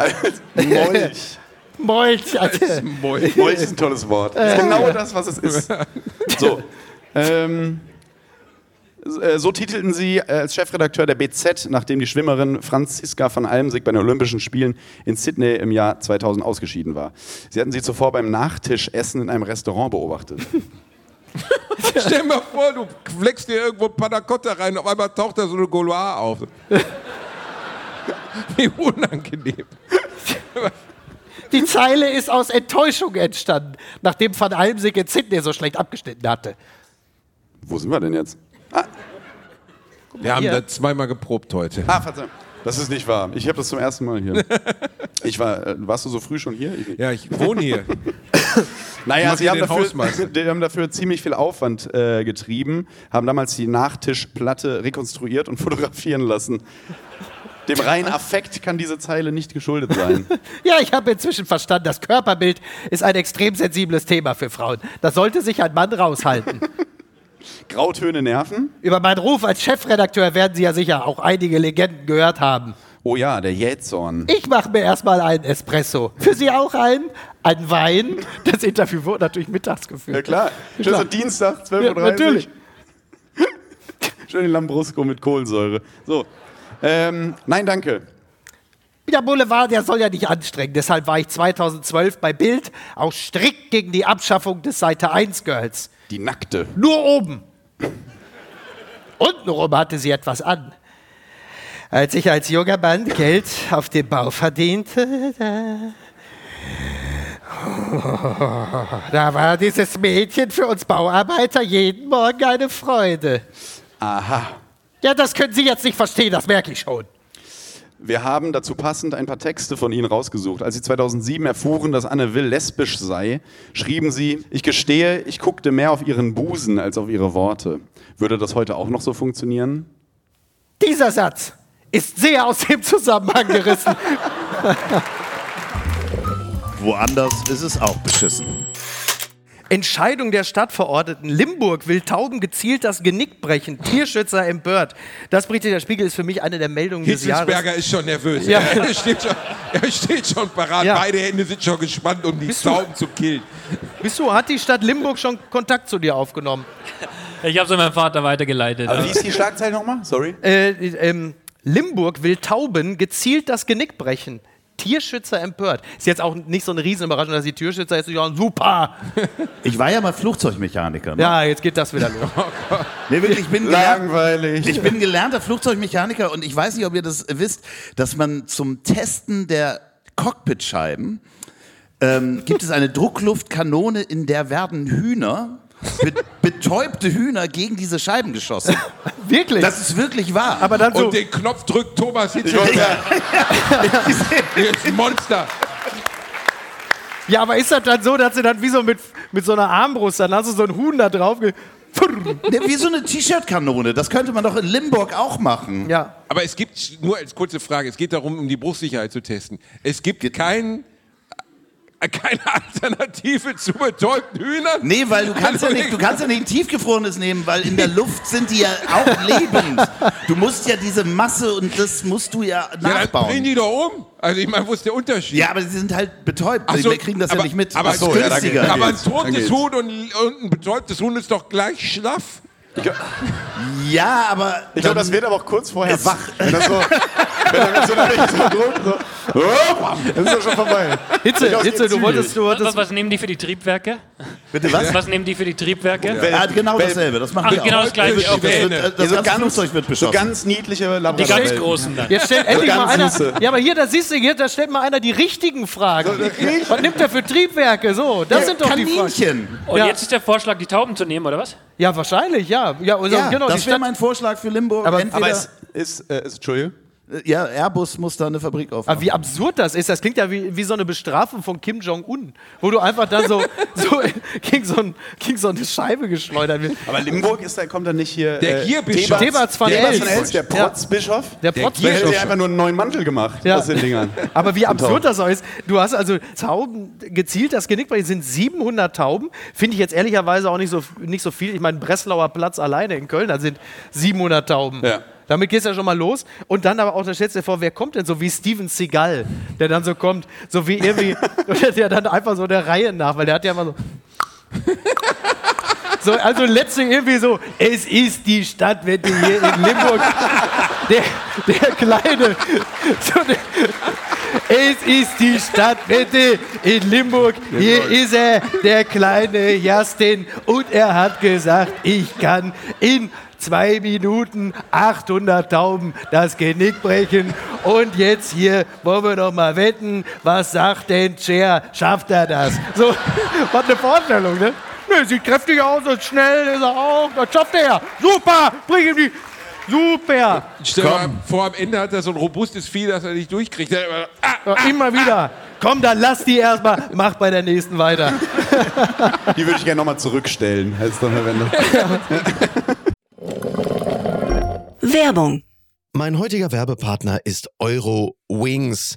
Molch. Molch. Also, Molch ist ein tolles Wort. Das ist genau das, was es ist. So. Ähm, äh, so titelten Sie äh, als Chefredakteur der BZ, nachdem die Schwimmerin Franziska von Almsig bei den Olympischen Spielen in Sydney im Jahr 2000 ausgeschieden war. Sie hatten sie zuvor beim Nachtischessen in einem Restaurant beobachtet. Stell dir mal vor, du fleckst dir irgendwo Panna Cotta rein, auf einmal taucht da so eine Gauloise auf. Wie unangenehm. Die Zeile ist aus Enttäuschung entstanden, nachdem Van Almsig in Sydney so schlecht abgeschnitten hatte. Wo sind wir denn jetzt? Wir haben hier. da zweimal geprobt heute. Ah, Verzeihung. Das ist nicht wahr. Ich habe das zum ersten Mal hier. Ich war, äh, warst du so früh schon hier? Ich. Ja, ich wohne hier. Naja, Mach sie haben den dafür, Hausmeister. die haben dafür ziemlich viel Aufwand äh, getrieben, haben damals die Nachtischplatte rekonstruiert und fotografieren lassen. Dem reinen Affekt kann diese Zeile nicht geschuldet sein. Ja, ich habe inzwischen verstanden, das Körperbild ist ein extrem sensibles Thema für Frauen. Das sollte sich ein Mann raushalten. Grautöne nerven? Über meinen Ruf als Chefredakteur werden Sie ja sicher auch einige Legenden gehört haben. Oh ja, der Jätsorn. Ich mache mir erstmal einen Espresso. Für Sie auch einen? Ein Wein? Das Interview wurde natürlich mittags Ja geführt. klar. Schön klar. so Dienstag, 12.30 Ja, Uhr. natürlich. Schön den Lambrusco mit Kohlensäure. So. Ähm, nein, danke. Der Boulevard, der soll ja nicht anstrengen. Deshalb war ich 2012 bei Bild auch strikt gegen die Abschaffung des Seite 1 Girls. Die Nackte. Nur oben. Untenrum hatte sie etwas an. Als ich als junger Mann Geld auf dem Bau verdiente, da, da war dieses Mädchen für uns Bauarbeiter jeden Morgen eine Freude. Aha. Ja, das können Sie jetzt nicht verstehen, das merke ich schon. Wir haben dazu passend ein paar Texte von Ihnen rausgesucht. Als Sie 2007 erfuhren, dass Anne Will lesbisch sei, schrieben Sie, ich gestehe, ich guckte mehr auf Ihren Busen als auf Ihre Worte. Würde das heute auch noch so funktionieren? Dieser Satz ist sehr aus dem Zusammenhang gerissen. Woanders ist es auch beschissen. Entscheidung der Stadtverordneten. Limburg will Tauben gezielt das Genick brechen. Tierschützer empört. Das berichtet der Spiegel ist für mich eine der Meldungen des Jahres. Hitzelsberger ist schon nervös. Ja. Er, steht schon, er steht schon parat. Ja. Beide Hände sind schon gespannt, um die Bist du- Tauben zu killen. Bist du, hat die Stadt Limburg schon Kontakt zu dir aufgenommen? Ich habe es an meinen Vater weitergeleitet. Aber wie ist die Schlagzeile nochmal? Sorry. Äh, ähm, Limburg will Tauben gezielt das Genick brechen. Tierschützer empört. Ist jetzt auch nicht so eine Riesenüberraschung, dass die Tierschützer jetzt sagen, super. Ich war ja mal Flugzeugmechaniker. Ne? Ja, jetzt geht das wieder los. Nee, wirklich, ich bin gelernt, Langweilig. Ich bin gelernter Flugzeugmechaniker und ich weiß nicht, ob ihr das wisst, dass man zum Testen der Cockpitscheiben ähm, gibt es eine Druckluftkanone, in der werden Hühner, be betäubte Hühner gegen diese Scheiben geschossen. Wirklich? Das ist wirklich wahr. aber dann so. Und den Knopf drückt Thomas ist ein Monster. Ja, aber ist das dann so, dass sie dann wie so mit, mit so einer Armbrust, dann hast du so ein Huhn da drauf. Ne, Wie so eine T-Shirt-Kanone. Das könnte man doch in Limburg auch machen. Ja. Aber es gibt, nur als kurze Frage, es geht darum, um die Bruchsicherheit zu testen. Es gibt kein, äh, keine Alternative zu betäubten Hühnern? Nee, weil du kannst, ja Also nicht, du kannst ja nicht ein tiefgefrorenes nehmen, weil in der Luft sind die ja auch lebend. Du musst ja diese Masse und das musst du ja Ja, dann nachbauen. die doch um. Also ich meine, wo ist der Unterschied? Ja, aber sie sind halt betäubt. Ach so, Wir kriegen das aber- ja nicht mit. aber- so, ja, günstiger. aber ein totes. Huhn und, und ein betäubtes Huhn ist doch gleich schlaff. Ja, aber Ich glaube, das wird aber auch kurz vorher Es- wach. Wenn das so, wenn er mit so einer so, oh, dann ist das schon vorbei. Hitze, Durchaus Hitze, du wolltest, du was, wolltest. was nehmen die für die Triebwerke? bitte was? Was nehmen die für die Triebwerke? Er hat genau dasselbe. Das machen Ach, wir genau auch. das Gleiche. Das, Okay. wird, äh, das Ja, so ganze Flugzeug wird So beschossen. ganz niedliche Die ganz Labrador. großen dann. Jetzt stellt endlich ganz mal einer. süße. Ja, aber hier, da siehst du, hier, da stellt mal einer die richtigen Fragen. Was nimmt er für Triebwerke? So, das sind doch die Fragen. Kaninchen. Und Ja. jetzt ist der Vorschlag, die Tauben zu nehmen, oder was? Ja, wahrscheinlich, ja. Ja, also, Ja, genau, das wäre mein Vorschlag für Limburg. Aber- Aber es ist, äh, ist, Entschuldigung. Ja, Airbus muss da eine Fabrik aufmachen. aber wie absurd das ist, das klingt ja wie, wie so eine Bestrafung von Kim Jong-un, wo du einfach dann so, so gegen, so ein, gegen so eine Scheibe geschleudert wirst. Aber Limburg ist, da kommt dann nicht hier. Der Gierbischof. Thebats- Thebats von Thebats Els. von Els, der Protzbischof. Der Der hätte ja einfach nur einen neuen Mantel gemacht Ja. aus den Dingern. Aber wie absurd das auch ist, du hast also Tauben gezielt das Genick, weil es sind 700 Tauben. Finde ich jetzt ehrlicherweise auch nicht so, nicht so viel. Ich meine, Breslauer Platz alleine in Köln, da sind 700 Tauben. Ja. Damit geht es ja schon mal los. Und dann aber auch, da stellst du dir vor, wer kommt denn so wie Steven Seagal, der dann so kommt, so wie irgendwie, der dann einfach so der Reihe nach, weil der hat ja immer so. So, also letztlich irgendwie so, es ist die Stadtwette hier in Limburg. Der, der kleine, so der, Es ist die Stadtmitte in Limburg. Hier ist er, der kleine Justin. Und er hat gesagt, ich kann in zwei Minuten 800 Tauben das Genick brechen. Und jetzt hier wollen wir doch mal wetten, was sagt denn Cher? Schafft er das? So, was eine Vorstellung, ne? Ne, sieht kräftig aus und schnell ist er auch. Das schafft er. Super, bring ihm die. Super. Stell mal vor, am Ende hat er so ein robustes Vieh, das er nicht durchkriegt. Der immer, ah, Ja, immer wieder. Komm, dann lass die erstmal. Mach bei der nächsten weiter. Die würde ich gerne nochmal zurückstellen. Heißt doch, wenn Werbung. Mein heutiger Werbepartner ist Eurowings.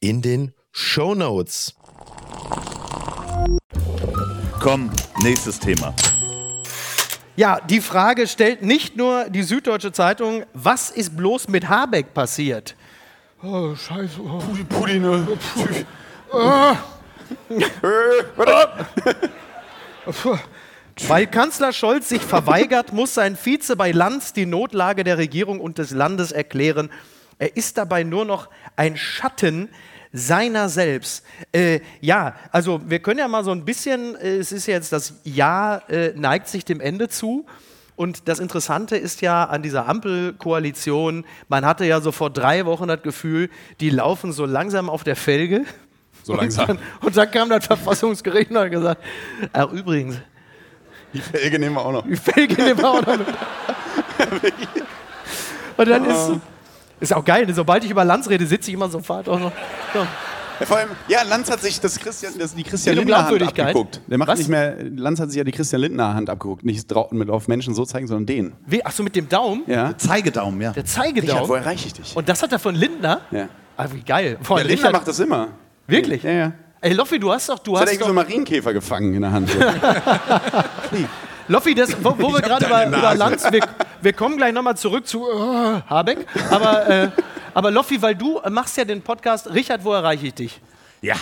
in den Show Notes. Komm, nächstes Thema. Ja, die Frage stellt nicht nur die Süddeutsche Zeitung, was ist bloß mit Habeck passiert? Oh, scheiße. Oh. Pudi, ne? Weil Kanzler Scholz sich verweigert, muss sein Vize bei Lanz die Notlage der Regierung und des Landes erklären. Er ist dabei nur noch ein Schatten seiner selbst. Äh, ja, also wir können ja mal so ein bisschen, äh, es ist jetzt das Jahr äh, neigt sich dem Ende zu. Und das Interessante ist ja an dieser Ampelkoalition, man hatte ja so vor drei Wochen das Gefühl, die laufen so langsam auf der Felge. So langsam. Und dann, und dann kam das Verfassungsgericht und hat gesagt, ach übrigens, Die Felge nehmen wir auch noch. die Felge nehmen wir auch noch. Und dann ist, ist auch geil, ne? sobald ich über Lanz rede, sitze ich immer sofort auch noch. So. Ja, vor allem, ja, Lanz hat sich das Christian, das, die Christian Lindner Hand abgeguckt. Der macht Was? nicht mehr, Lanz hat sich ja die Christian Lindner Hand abgeguckt. Nicht mit auf Menschen so zeigen, sondern den. Wie, ach so, mit dem Daumen? Ja. Zeigedaumen, ja. Der Richard, Zeigedaumen. wo erreiche ich dich? Und das hat er von Lindner? Ja. Ah, wie geil. Vor Der allem Lindner Richard- macht das immer. Wirklich? Ja, ja. Ey, Loffi, du hast doch, du Das hat hast irgendwie so Marienkäfer gefangen in der Hand. Loffi, das, wo, wo wir gerade über, über Lanz, wir, wir kommen gleich nochmal zurück zu äh, Habeck, aber, äh, aber Loffi, weil du machst ja den Podcast, Richard, wo erreiche ich dich? Ja.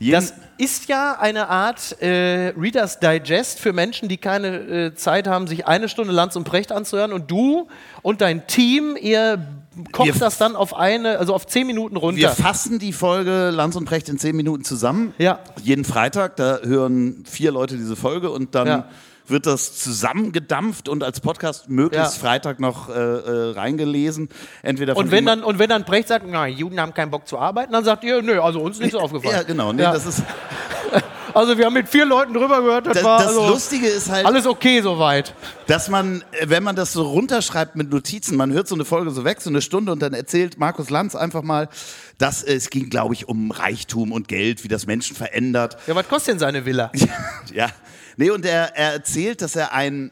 Das ist ja eine Art äh, Reader's Digest für Menschen, die keine äh, Zeit haben, sich eine Stunde Lanz und Precht anzuhören. Und du und dein Team, ihr kocht Wir- das dann auf eine, also auf zehn Minuten runter. Wir fassen die Folge Lanz und Precht in zehn Minuten zusammen. Ja. Jeden Freitag, da hören vier Leute diese Folge und dann Ja. Wird das zusammengedampft und als Podcast möglichst Ja. Freitag noch äh, äh, reingelesen. Entweder von und wenn dann, und wenn dann Precht sagt, na, Juden haben keinen Bock zu arbeiten, dann sagt ihr, nö, also uns ist nichts aufgefallen. Ja, genau. Nee, Ja. Das ist, Also wir haben mit vier Leuten drüber gehört, das, Das, war das also Lustige ist halt, alles okay soweit. dass man, wenn man das so runterschreibt mit Notizen, man hört so eine Folge so weg, so eine Stunde und dann erzählt Markus Lanz einfach mal, dass äh, es ging, glaube ich, um Reichtum und Geld, wie das Menschen verändert. Ja, was kostet denn seine Villa? ja. Nee, und er, er erzählt, dass er einen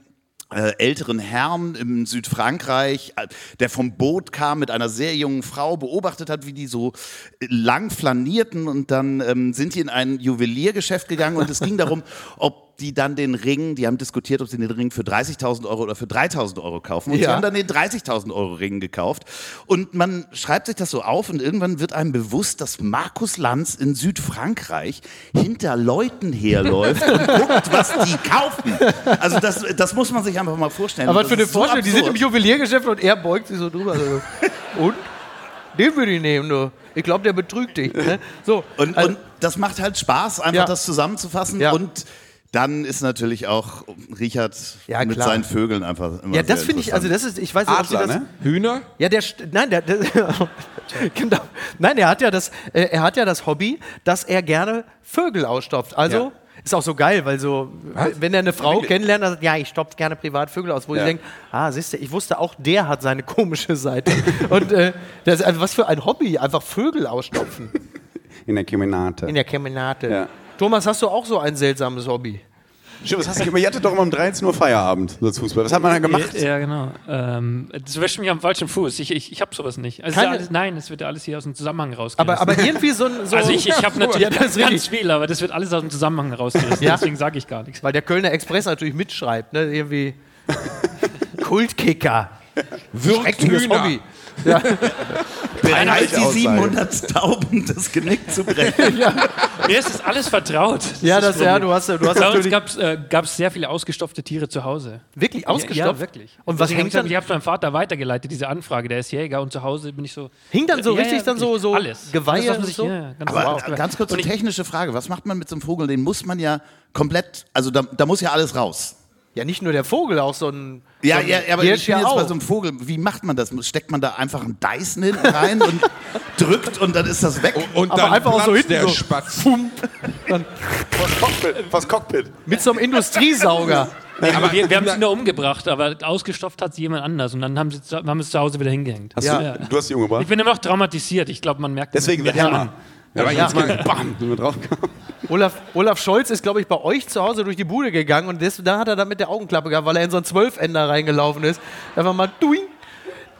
äh, älteren Herrn im Südfrankreich, äh, der vom Boot kam mit einer sehr jungen Frau, beobachtet hat, wie die so äh, lang flanierten. Und dann ähm, sind die in ein Juweliergeschäft gegangen. Und es ging darum, ob die dann den Ring, die haben diskutiert, ob sie den Ring für 30.000 Euro oder für 3.000 Euro kaufen. Und sie Ja. haben dann den 30.000 Euro Ring gekauft. Und man schreibt sich das so auf und irgendwann wird einem bewusst, dass Markus Lanz in Südfrankreich hinter Leuten herläuft und guckt, was die kaufen. Also das, das muss man sich einfach mal vorstellen. Aber Und für eine ist so Vorstellung, die sind im. Juweliergeschäft und er beugt sich so drüber. So. Und? Den würde ich nehmen, du. Ich glaube, der betrügt dich. Ne? So, Und, also- und das macht halt Spaß, einfach Ja. das zusammenzufassen. Ja. Und dann ist natürlich auch Richard Ja, mit seinen Vögeln einfach immer ja, das finde ich, also das ist, ich weiß nicht, ob Sie Adler, das, ne? Hühner? Ja, der, nein, der, der genau. Nein, er hat ja das, äh, er hat ja das Hobby, dass er gerne Vögel ausstopft. Also Ja. ist auch so geil, weil so, wenn er eine Frau kennenlernt, dann sagt, ja, ich stopfe gerne privat Vögel aus, wo Ja. ich denke, ah, siehst du, ich wusste auch, der hat seine komische Seite. Und äh, das ist einfach was für ein Hobby, einfach Vögel ausstopfen In der Kemenate. in der Kemenate. Ja. Thomas, hast du auch so ein seltsames Hobby? Stimmt, was hast du gemacht? Ihr hattet doch immer um 13 Uhr Feierabend, das Fußball. Was hat man da gemacht? Ja, genau. Ähm, das wäscht mich am falschen Fuß. Ich, ich, ich habe sowas nicht. Also Keine- ja alles, nein, es wird ja alles hier aus dem Zusammenhang rausgerissen. Aber, aber irgendwie so ein. So also ich, ich habe natürlich Ja, das ist ganz richtig. viel, aber das wird alles aus dem Zusammenhang rausgerissen. Ja. Deswegen sage ich gar nichts. Weil der Kölner Express natürlich mitschreibt, ne? Irgendwie Kultkicker. Hühner. Hobby. Ja. Bereit, die Aussage. 700 Tauben das Genick zu brechen. Mir ist das alles vertraut. ja, ist das, ja, du hast, du hast Bei uns natürlich gab es äh, sehr viele ausgestopfte Tiere zu Hause. wirklich ausgestopft. Ja, wirklich. Und was hängt hab dann? Ich habe meinem Vater weitergeleitet, diese Anfrage. Der ist Jäger und zu Hause bin ich so. Hing dann so Ja, richtig ja, dann so, so alles. Geweihe und sich, so? ja, ja, ganz Aber wow. ganz kurz eine technische Frage. Was macht man mit so einem Vogel? Den muss man ja komplett, also da, da muss ja alles raus. Ja, nicht nur der Vogel, auch so ein. Ja, so ein ja, aber Hirsch ich bin ja jetzt bei auch. so einem Vogel. Wie macht man das? Steckt man da einfach einen Dyson hinten rein und drückt und dann ist das weg? Und Aber dann einfach auch so hinten der so. Spatz. Was Cockpit? Was Cockpit? Mit so einem Industriesauger. aber wir, wir haben sie nur umgebracht, aber ausgestopft hat sie jemand anders und dann haben sie zu- haben sie es zu Hause wieder hingehängt. Hast Ja. du, du hast die umgebracht? Ich bin immer noch traumatisiert. Ich glaube, man merkt das. Deswegen Hammer. Aber jetzt mal, Bam, sind wir draufgekommen. Olaf, Olaf Scholz ist, glaube ich, bei euch zu Hause durch die Bude gegangen und das, da hat er dann mit der Augenklappe gehabt, weil er in so einen Zwölfender reingelaufen ist. Einfach mal duing.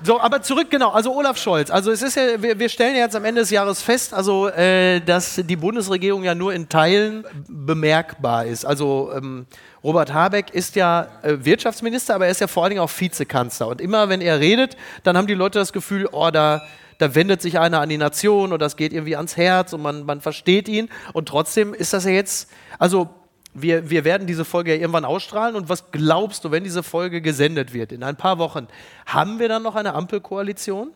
So, aber zurück, genau, also Olaf Scholz. Also es ist ja, wir, wir stellen ja jetzt am Ende des Jahres fest, also äh, dass die Bundesregierung ja nur in Teilen bemerkbar ist. Also ähm, Robert Habeck ist ja äh, Wirtschaftsminister, aber er ist ja vor allen Dingen auch Vizekanzler. Und immer wenn er redet, dann haben die Leute das Gefühl, oh, da, da wendet sich einer an die Nation und das geht irgendwie ans Herz und man, man versteht ihn. Und trotzdem ist das ja jetzt, also wir, wir werden diese Folge ja irgendwann ausstrahlen. Und was glaubst du, wenn diese Folge gesendet wird in ein paar Wochen, haben wir dann noch eine Ampelkoalition?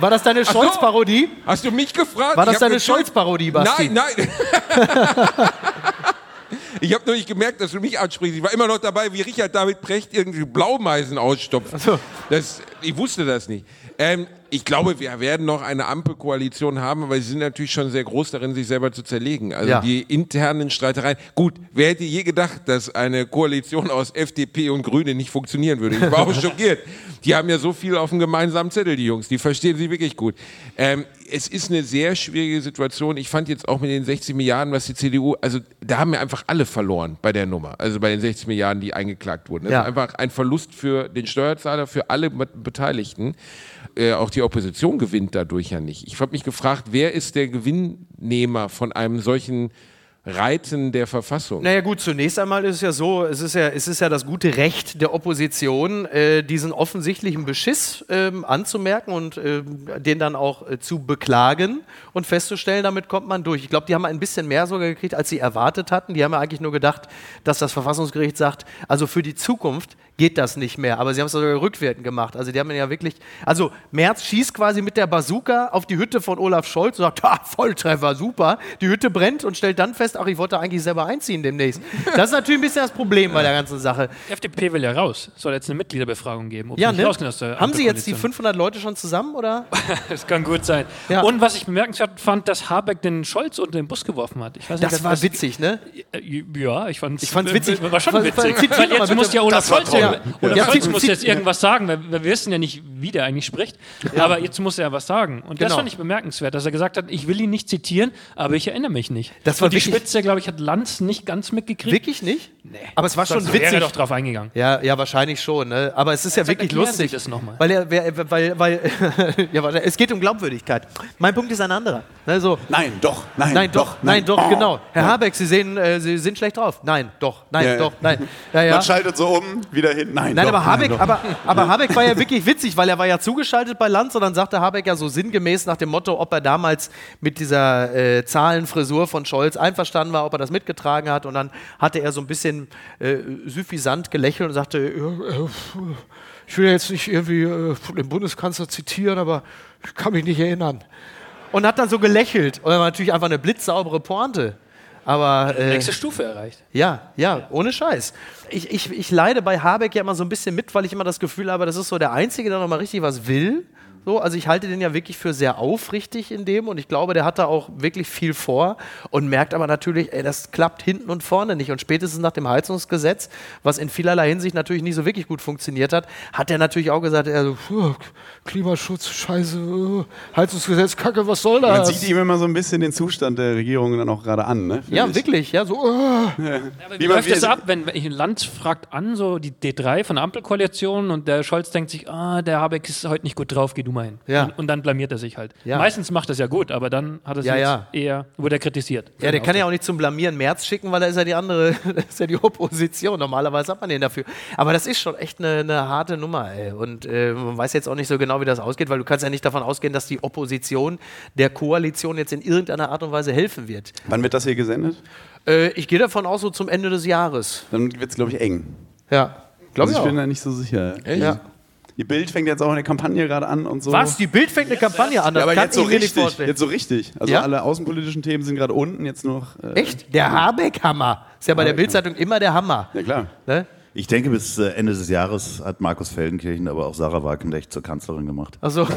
War das deine Scholz-Parodie? hast du mich gefragt? War das deine. Scholz-Parodie, Basti? Nein, nein. Ich habe nur nicht gemerkt, dass du mich ansprichst. Ich war immer noch dabei, wie Richard David Precht irgendwie Blaumeisen ausstopft. so. Das, ich wusste das nicht. Ähm, ich glaube, wir werden noch eine Ampelkoalition haben, aber sie sind natürlich schon sehr groß darin, sich selber zu zerlegen. Also Ja. die internen Streitereien. Gut, wer hätte je gedacht, dass eine Koalition aus FDP und Grüne nicht funktionieren würde? Ich war auch schockiert. Die haben ja so viel auf dem gemeinsamen Zettel, die Jungs. Die verstehen sie wirklich gut. Ähm, es ist eine sehr schwierige Situation. Ich fand jetzt auch mit den 60 Milliarden, was die CDU, also da haben ja einfach alle verloren bei der Nummer. Also bei den 60 Milliarden, die eingeklagt wurden. Das Ja. ist einfach ein Verlust für den Steuerzahler, für alle Be- Beteiligten. Äh, auch die Opposition gewinnt dadurch ja nicht. Ich habe mich gefragt, wer ist der Gewinnnehmer von einem solchen Reiten der Verfassung? Naja gut, zunächst einmal ist es ja so, es ist ja, es ist ja das gute Recht der Opposition, äh, diesen offensichtlichen Beschiss ähm, anzumerken und ähm, den dann auch äh, zu beklagen und festzustellen, damit kommt man durch. Ich glaube, die haben ein bisschen mehr sogar gekriegt, als sie erwartet hatten. Die haben ja eigentlich nur gedacht, dass das Verfassungsgericht sagt, also für die Zukunft geht das nicht mehr. Aber sie haben es sogar rückwärtend gemacht. Also die haben ja wirklich, also Merz schießt quasi mit der Bazooka auf die Hütte von Olaf Scholz und sagt, ha, Volltreffer, super. Die Hütte brennt und stellt dann fest, ach, ich wollte eigentlich selber einziehen demnächst. Das ist natürlich ein bisschen das Problem bei der ganzen Sache. Die FDP will ja raus. Soll jetzt eine Mitgliederbefragung geben. Ob Ja, ne? Haben Sie jetzt die Ampelkoalition. 500 Leute schon zusammen oder? Das kann gut sein. Ja. Und was ich bemerkenswert fand, dass Habeck den Scholz unter den Bus geworfen hat. Ich weiß nicht, Das war was- witzig, ne? Ja, ich fand's, Ich fand's witzig. War schon witzig. Weil jetzt muss ja Olaf Scholz. Ja, Olaf Ja, Scholz muss jetzt irgendwas sagen, weil wir wissen ja nicht, wie der eigentlich spricht. Aber jetzt muss er was sagen. Und das Genau. fand ich bemerkenswert, dass er gesagt hat, ich will ihn nicht zitieren, aber ich erinnere mich nicht. Das war Und die Spitze, glaube ich, hat Lanz nicht ganz mitgekriegt. Wirklich nicht? Nee. Aber es war schon witzig. wäre er doch drauf eingegangen. Ja, ja, wahrscheinlich schon. Ne? Aber es ist ja Sag, wirklich lustig. Sie das noch mal. Weil, er, wer- weil, weil ja, warte, es geht um Glaubwürdigkeit. Mein Punkt ist ein anderer. Ne, so, Nein, doch, nein, nein, doch, nein, doch, Oh. genau. Herr Habeck, Sie sehen, äh, Sie sind schlecht drauf. Nein, doch, nein, Ja. doch, nein. Ja, ja. Man schaltet so um, wieder hin. Nein, Nein, doch, aber Habeck, doch. aber, aber Habeck war ja wirklich witzig, weil er war ja zugeschaltet bei Lanz und dann sagte Habeck ja so sinngemäß nach dem Motto, ob er damals mit dieser äh, Zahlenfrisur von Scholz einverstanden war, ob er das mitgetragen hat und dann hatte er so ein bisschen äh, suffisant gelächelt und sagte, ja, äh, ich will jetzt nicht irgendwie äh, den Bundeskanzler zitieren, aber ich kann mich nicht erinnern. Und hat dann so gelächelt und dann war natürlich einfach eine blitzsaubere Pointe. Aber äh, Nächste Stufe erreicht. ja, ja, ohne Scheiß. Ich, ich, ich leide bei Habeck ja immer so ein bisschen mit, weil ich immer das Gefühl habe, das ist so der Einzige, der noch mal richtig was will. So, also ich halte den ja wirklich für sehr aufrichtig in dem und ich glaube, der hat da auch wirklich viel vor und merkt aber natürlich, ey, das klappt hinten und vorne nicht. Und spätestens nach dem Heizungsgesetz, was in vielerlei Hinsicht natürlich nicht so wirklich gut funktioniert hat, hat er natürlich auch gesagt, also, puh, Klimaschutz, Scheiße, äh, Heizungsgesetz, Kacke, was soll Man das? sieht ihm immer so ein bisschen den Zustand der Regierung dann auch gerade an, ne? ja, ich. wirklich, ja, so. äh. Wie man- läuft wie- das ab, wenn wenn ein Land fragt an, so die D3 von der Ampelkoalition und der Scholz denkt sich, ah, der Habeck ist heute nicht gut drauf, geh du mal hin. Ja. Und, und dann blamiert er sich halt. Ja. Meistens macht er es ja gut, aber dann hat er sich Ja, ja. eher, wurde er kritisiert. Ja, der kann ja auch nicht zum Blamieren März schicken, weil da ist ja die andere, ist ja die Opposition. Normalerweise hat man den dafür. Aber das ist schon echt eine, eine harte Nummer, ey. Und äh, man weiß jetzt auch nicht so genau, wie das ausgeht, weil du kannst ja nicht davon ausgehen, dass die Opposition der Koalition jetzt in irgendeiner Art und Weise helfen wird. Wann wird das hier gesendet? Äh, ich gehe davon aus, so zum Ende des Jahres. Dann wird es, glaube ich, eng. Ja. Glaube Also ich ich bin da nicht so sicher. Ja. Die Bild fängt jetzt auch eine Kampagne gerade an und so. Was? Die Bild fängt eine Kampagne an? Das Ja, aber kann jetzt so ich mir nicht richtig. vorstellen. Jetzt so richtig. Also Ja? alle außenpolitischen Themen sind gerade unten, jetzt noch. Äh, Echt? Der Habeck-Hammer. Ist ja bei der Bildzeitung immer der Hammer. Ja, klar. Ne? Ich denke, bis äh, Ende des Jahres hat Markus Feldenkirchen aber auch Sarah Wagenknecht zur Kanzlerin gemacht. Also,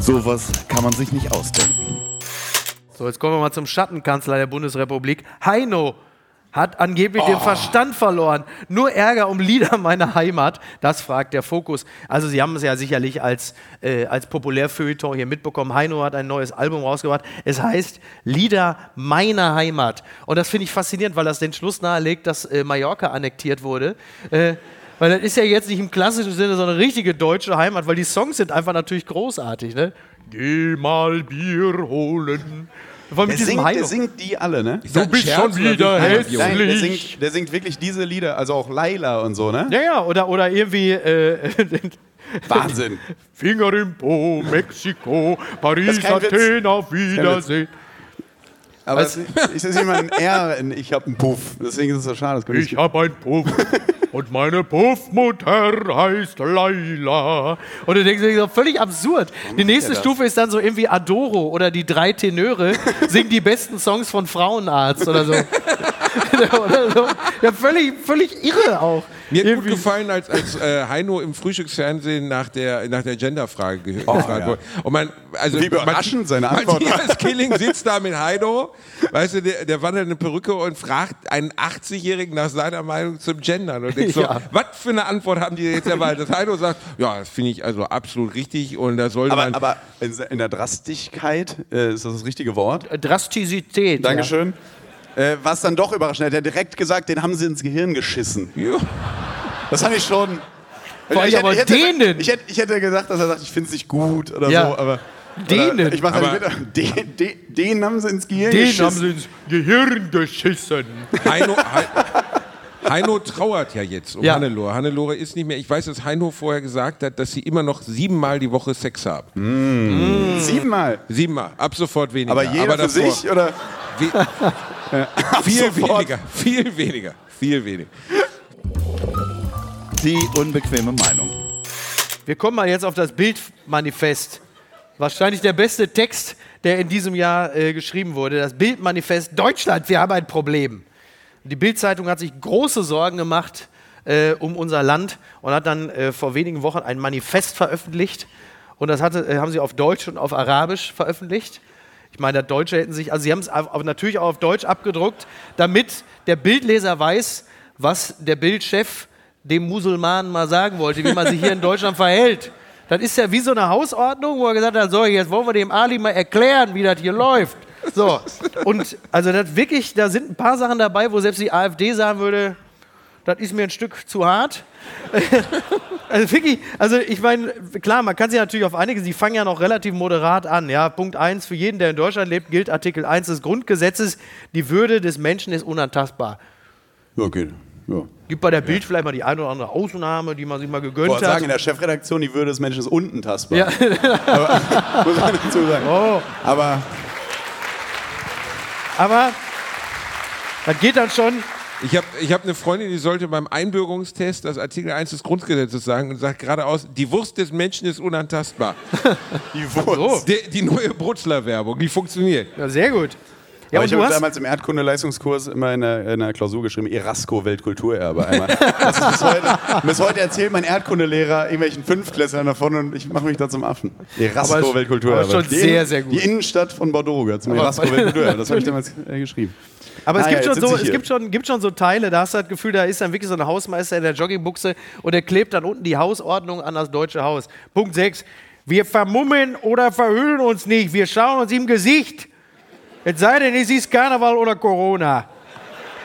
Sowas kann man sich nicht ausdenken. So, jetzt kommen wir mal zum Schattenkanzler der Bundesrepublik. Heino hat angeblich den Verstand verloren. Nur Ärger um Lieder meiner Heimat. Das fragt der Fokus. Also Sie haben es ja sicherlich als, äh, als Populärfeuilleton hier mitbekommen. Heino hat ein neues Album rausgebracht. Es heißt Lieder meiner Heimat. Und das finde ich faszinierend, weil das den Schluss nahelegt, dass äh, Mallorca annektiert wurde. Äh, weil das ist ja jetzt nicht im klassischen Sinne so eine richtige deutsche Heimat, weil die Songs sind einfach natürlich großartig. Ne? Geh mal Bier holen. Der mit diesem singt, der singt die alle, ne? Ein bist Scherz schon wieder hässlich. Nein, der singt, der singt wirklich diese Lieder, also auch Laila und so, ne? Ja, ja, oder, oder irgendwie äh, Wahnsinn. Finger im Po, Mexiko, Paris. Athen, auf Wiedersehen. Aber es, ich sehe immer ein R in Ich hab einen Puff. Deswegen ist es so schade. Das könnte Ich hab ein Puff und meine Puffmutter heißt Laila. Und du denkst dir so, völlig absurd. Die nächste? Stufe ist dann so irgendwie Adoro oder die drei Tenöre singen die besten Songs von Frauenarzt oder so. oder so. Ja, völlig, völlig irre auch. Mir hat gut Irgendwie- gefallen, als, als äh, Heino im Frühstücksfernsehen nach der, nach der Genderfrage ge gefragt Oh, ja. wurde. Und man, also Wie überraschend seine Antwort. Matthias Killing sitzt da mit Heino, weißt du, der, der wandert eine Perücke und fragt einen 80-Jährigen nach seiner Meinung zum Gendern. Und denkst so, Ja. was für eine Antwort haben die jetzt erwartet? Dass Heino sagt, ja, das finde ich also absolut richtig und da sollte Aber, man... aber in in der Drastigkeit, äh, ist das das richtige Wort? Drastizität. Dankeschön. Äh, was dann doch überraschend, er hat direkt gesagt, den haben sie ins Gehirn geschissen. ja. Das fand ich schon. Vor ich, hätte, aber hätte, denen. ich, hätte, ich hätte gesagt, dass er sagt, ich finde es nicht gut oder Ja. so, aber. Denen. Oder, ich Aber- den, den, den haben sie ins Gehirn Den geschissen. haben sie ins Gehirn geschissen. Heino, He- Heino trauert ja jetzt um Ja. Hannelore. Hannelore ist nicht mehr. Ich weiß, dass Heino vorher gesagt hat, dass sie immer noch siebenmal die Woche Sex haben. Siebenmal. Siebenmal. Ab sofort weniger. Aber jeder für davor- sich oder? Wie, Viel sofort. weniger, viel weniger, viel weniger. Die unbequeme Meinung. Wir kommen mal jetzt auf das Bildmanifest. Wahrscheinlich der beste Text, der in diesem Jahr äh, geschrieben wurde. Das Bildmanifest Deutschland, wir haben ein Problem. Die Bildzeitung hat sich große Sorgen gemacht äh, um unser Land und hat dann äh, vor wenigen Wochen ein Manifest veröffentlicht. Und das hatte, äh, haben sie auf Deutsch und auf Arabisch veröffentlicht. Ich meine, das Deutsche hätten sich, also sie haben es natürlich auch auf Deutsch abgedruckt, damit der Bildleser weiß, was der Bildchef dem Musulmanen mal sagen wollte, wie man sich hier in Deutschland verhält. Das ist ja wie so eine Hausordnung, wo er gesagt hat, so, jetzt wollen wir dem Ali mal erklären, wie das hier läuft. So, und also das wirklich, da sind ein paar Sachen dabei, wo selbst die AfD sagen würde, das ist mir ein Stück zu hart. also wirklich, also ich meine, klar, man kann sich natürlich auf einige, sie fangen ja noch relativ moderat an. Ja, Punkt 1, für jeden, der in Deutschland lebt, gilt Artikel 1 des Grundgesetzes, die Würde des Menschen ist unantastbar. Ja, okay. Ja. Gibt bei der Bild vielleicht mal die eine oder andere Ausnahme, die man sich mal gegönnt Ich wollte hat. sagen, in der Chefredaktion, die Würde des Menschen ist unten tastbar. Ja. Aber, muss man dazu sagen. Oh, Aber aber das geht dann schon. Ich habe ich hab eine Freundin, die sollte beim Einbürgerungstest das Artikel 1 des Grundgesetzes sagen und sagt geradeaus, die Wurst des Menschen ist unantastbar. die Wurst. Die, die neue Brutzler-Werbung, die funktioniert. Ja, sehr gut. Ja, ich habe damals im Erdkunde-Leistungskurs immer in einer, in einer Klausur geschrieben, Erasco Weltkulturerbe einmal. Das ist bis, heute, bis heute erzählt mein Erdkundelehrer irgendwelchen Fünftklässlern davon und ich mache mich da zum Affen. Erasco Weltkulturerbe. aber schon Die sehr, sehr gut. Die Innenstadt von Bordeaux gehört zum Erasco Weltkulturerbe. Das habe ich damals äh, geschrieben. Aber es, Ah, gibt, schon so, es gibt, schon, gibt schon so Teile, da hast du das Gefühl, da ist dann wirklich so ein Hausmeister in der Joggingbuchse und der klebt dann unten die Hausordnung an das deutsche Haus. Punkt 6. Wir vermummen oder verhüllen uns nicht. Wir schauen uns im Gesicht. Es sei denn, es ist Karneval oder Corona.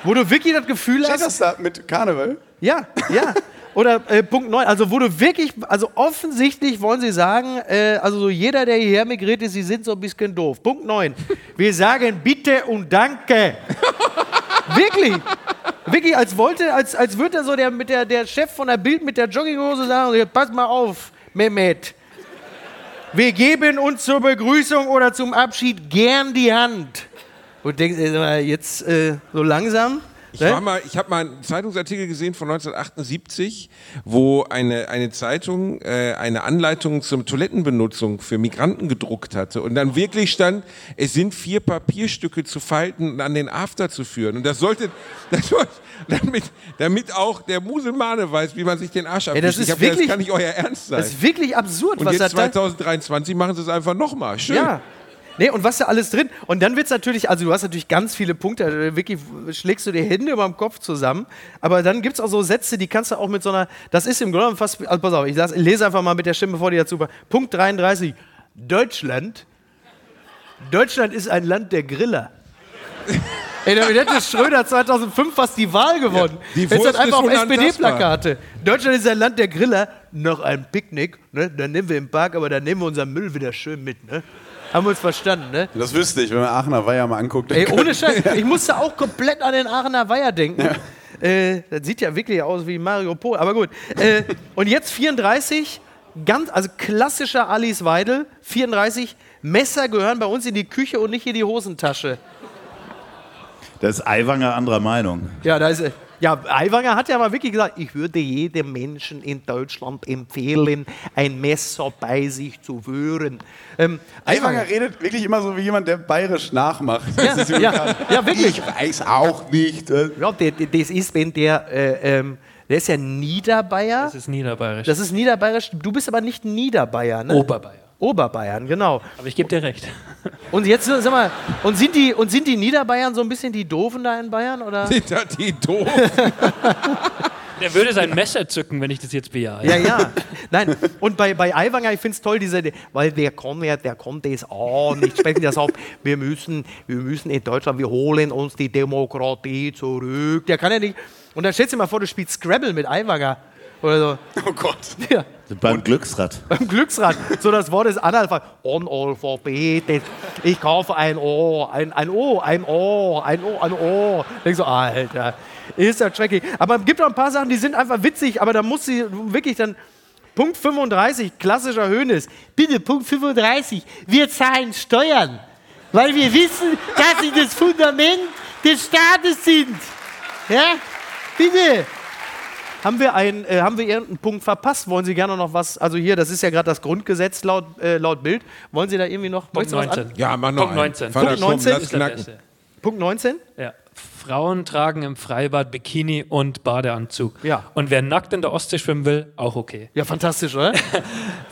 Wo du wirklich das Gefühl Steht hast, das da mit Karneval? Ja, ja. Oder äh, Punkt 9, also wo wirklich, also offensichtlich wollen sie sagen, äh, also so jeder, der hierher migriert ist, sie sind so ein bisschen doof. Punkt 9, wir sagen bitte und danke. wirklich. Wirklich, als wollte, als, als würde so der, mit der, der Chef von der Bild mit der Jogginghose sagen, pass mal auf, Mehmet. Wir geben uns zur Begrüßung oder zum Abschied gern die Hand. Und denkst, jetzt äh, so langsam. Ich, ne? mal, ich habe mal einen Zeitungsartikel gesehen von 1978, wo eine, eine Zeitung äh, eine Anleitung zur Toilettenbenutzung für Migranten gedruckt hatte. Und dann wirklich stand, es sind vier Papierstücke zu falten und an den After zu führen. Und das sollte, das sollte damit, damit auch der Muselmane weiß, wie man sich den Arsch abwischt. das ist gedacht, wirklich- das kann nicht euer Ernst sein. Das ist wirklich absurd, und was jetzt das da 2023 machen sie es einfach nochmal. Schön. Ja. Nee, und was da alles drin? Und dann wird es natürlich, also du hast natürlich ganz viele Punkte, äh, wirklich schlägst du die Hände über dem Kopf zusammen, aber dann gibt es auch so Sätze, die kannst du auch mit so einer, das ist im Grunde fast, also pass auf, ich las- lese einfach mal mit der Stimme vor dir dazu. Punkt 33, Deutschland, Deutschland ist ein Land der Griller. Ey, damit hätte Schröder 2005 fast die Wahl gewonnen. die Jetzt hat einfach auf ist. SPD-Plakate. Deutschland ist ein Land der Griller. Noch ein Picknick. Ne? Dann nehmen wir im Park, aber dann nehmen wir unseren Müll wieder schön mit. Ne? Haben wir uns verstanden, ne? Das wüsste ich, wenn man Aachener Weiher mal anguckt. Ey, ohne Scheiß. Ich musste auch komplett an den Aachener Weiher denken. Äh, das sieht ja wirklich aus wie Mario Pohl. Aber gut. Äh, und jetzt 34, ganz, also klassischer Alice Weidel. 34, Messer gehören bei uns in die Küche und nicht in die Hosentasche. Das ist Aiwanger anderer Meinung. Ja, da ist er. Ja, Aiwanger hat ja mal wirklich gesagt, ich würde jedem Menschen in Deutschland empfehlen, ein Messer bei sich zu führen. Ähm, Aiwanger redet wirklich immer so wie jemand, der bayerisch nachmacht. Ja, Das ist ja, ja, wirklich. Ich weiß auch nicht. äh. Ja, das ist, wenn der, äh, ähm, der ist ja Niederbayer. Das ist niederbayerisch. Das ist Niederbayerisch. Du bist aber nicht Niederbayer, ne? Oberbayern. Oberbayern, genau. Aber ich gebe dir recht. Und jetzt, sag mal, und sind, die, und sind die Niederbayern so ein bisschen die Doofen da in Bayern? Oder? Sind da die doof? Der würde sein Messer zücken, wenn ich das jetzt bejahe. Ja, ja. Nein, und bei, bei Aiwanger, ich finde es toll, diese, weil der kann ja, der konnte es auch nicht sprechen. Das auf, wir müssen, wir müssen in Deutschland, wir holen uns die Demokratie zurück. Der kann ja nicht. Und dann stellst du dir mal vor, du spielst Scrabble mit Aiwanger. Oder so. Oh Gott. Ja. Beim Glücksrad. Beim Glücksrad. So das Wort ist Analphabet. Analphabet. Ich kaufe ein Ohr, ein, ein O, ein Ohr, ein Ohr, ein Ohr. Denkst so, Alter, ist ja schrecklich. Aber es gibt auch ein paar Sachen, die sind einfach witzig, aber da muss sie wirklich dann. Punkt 35, klassischer Hönes. Bitte, Punkt 35, wir zahlen Steuern. Weil wir wissen, dass sie das Fundament des Staates sind. Ja? Bitte. Haben wir, ein, äh, haben wir irgendeinen Punkt verpasst? Wollen Sie gerne noch was? Also hier, das ist ja gerade das Grundgesetz laut, äh, laut Bild. Wollen Sie da irgendwie noch Punkt möchtest du was an- 19. Ja, mach noch Punkt einen. 19. Vater Punkt Schrumm, 19 lass ist der knacken. beste. Punkt 19? Ja. Frauen tragen im Freibad Bikini und Badeanzug. Ja. Und wer nackt in der Ostsee schwimmen will, auch okay. Ja, fantastisch, oder?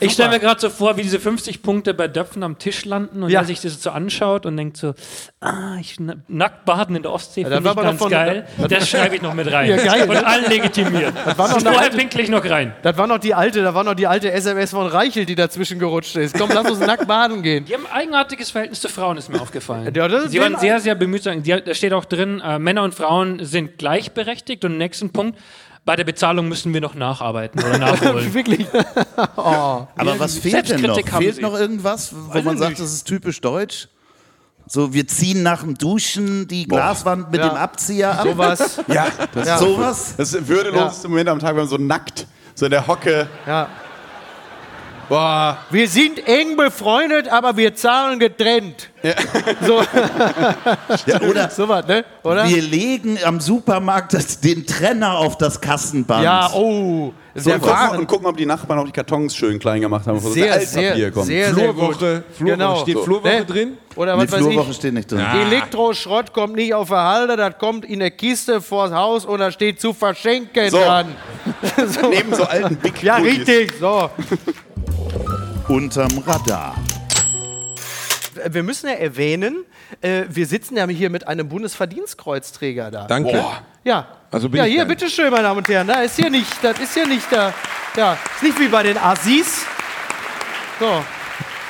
Ich stelle mir gerade so vor, wie diese 50 Punkte bei Döpfen am Tisch landen und Ja. er sich das so anschaut und denkt so, ah, ich na- nackt baden in der Ostsee das finde ich ganz von- geil. Das schreibe ich noch mit rein. Ja, geil, und ne? allen legitimiert. war noch Vorher pinkle ich noch rein. Das war noch die alte, da war noch die alte SMS von Reichelt, die dazwischen gerutscht ist. Komm, lass uns nackt baden gehen. Die haben ein eigenartiges Verhältnis zu Frauen, ist mir aufgefallen. Ja, das Sie waren sehr, sehr bemüht. zu sagen, die- Da steht auch drin, äh, Männer und Frauen sind gleichberechtigt. Und im nächsten Punkt, bei der Bezahlung müssen wir noch nacharbeiten oder nachholen. Wirklich. Aber was fehlt denn noch? Fehlt Sie. noch irgendwas, wo Weiß man sagt, nicht. das ist typisch deutsch? So, wir ziehen nach dem Duschen die Glaswand mit Ja. dem Abzieher ab. Sowas. Ja, das Ja. Sowas? Das ist würdeloseste Moment am Tag, wenn man so nackt, so in der Hocke. Ja. Boah, Wir sind eng befreundet, aber wir zahlen getrennt. So, Ja, oder sowas, ne? Oder? wir legen am Supermarkt das, den Trenner auf das Kassenband. Ja, oh. so Der und, und gucken, ob die Nachbarn auch die Kartons schön klein gemacht haben, bevor so Sehr, Altpapier sehr, kommt. sehr, sehr gut. Flurwoche, Flurwoche. Genau. Steht So. Flurwoche Ne? drin? Oder Die was weiß Flurwoche ich. steht nicht drin. Elektroschrott kommt nicht auf der Halde, das kommt in der Kiste vors Haus und da steht zu verschenken So. dran. so. Neben so alten Big Ja, richtig. So. Unterm Radar. Wir müssen ja erwähnen, äh, wir sitzen ja hier mit einem Bundesverdienstkreuzträger da. Danke. Boah. Ja. Also bin ja, hier, bitteschön, meine Damen und Herren. Da ist hier nicht, das ist hier nicht da. Ja, ist nicht wie bei den Assis. So.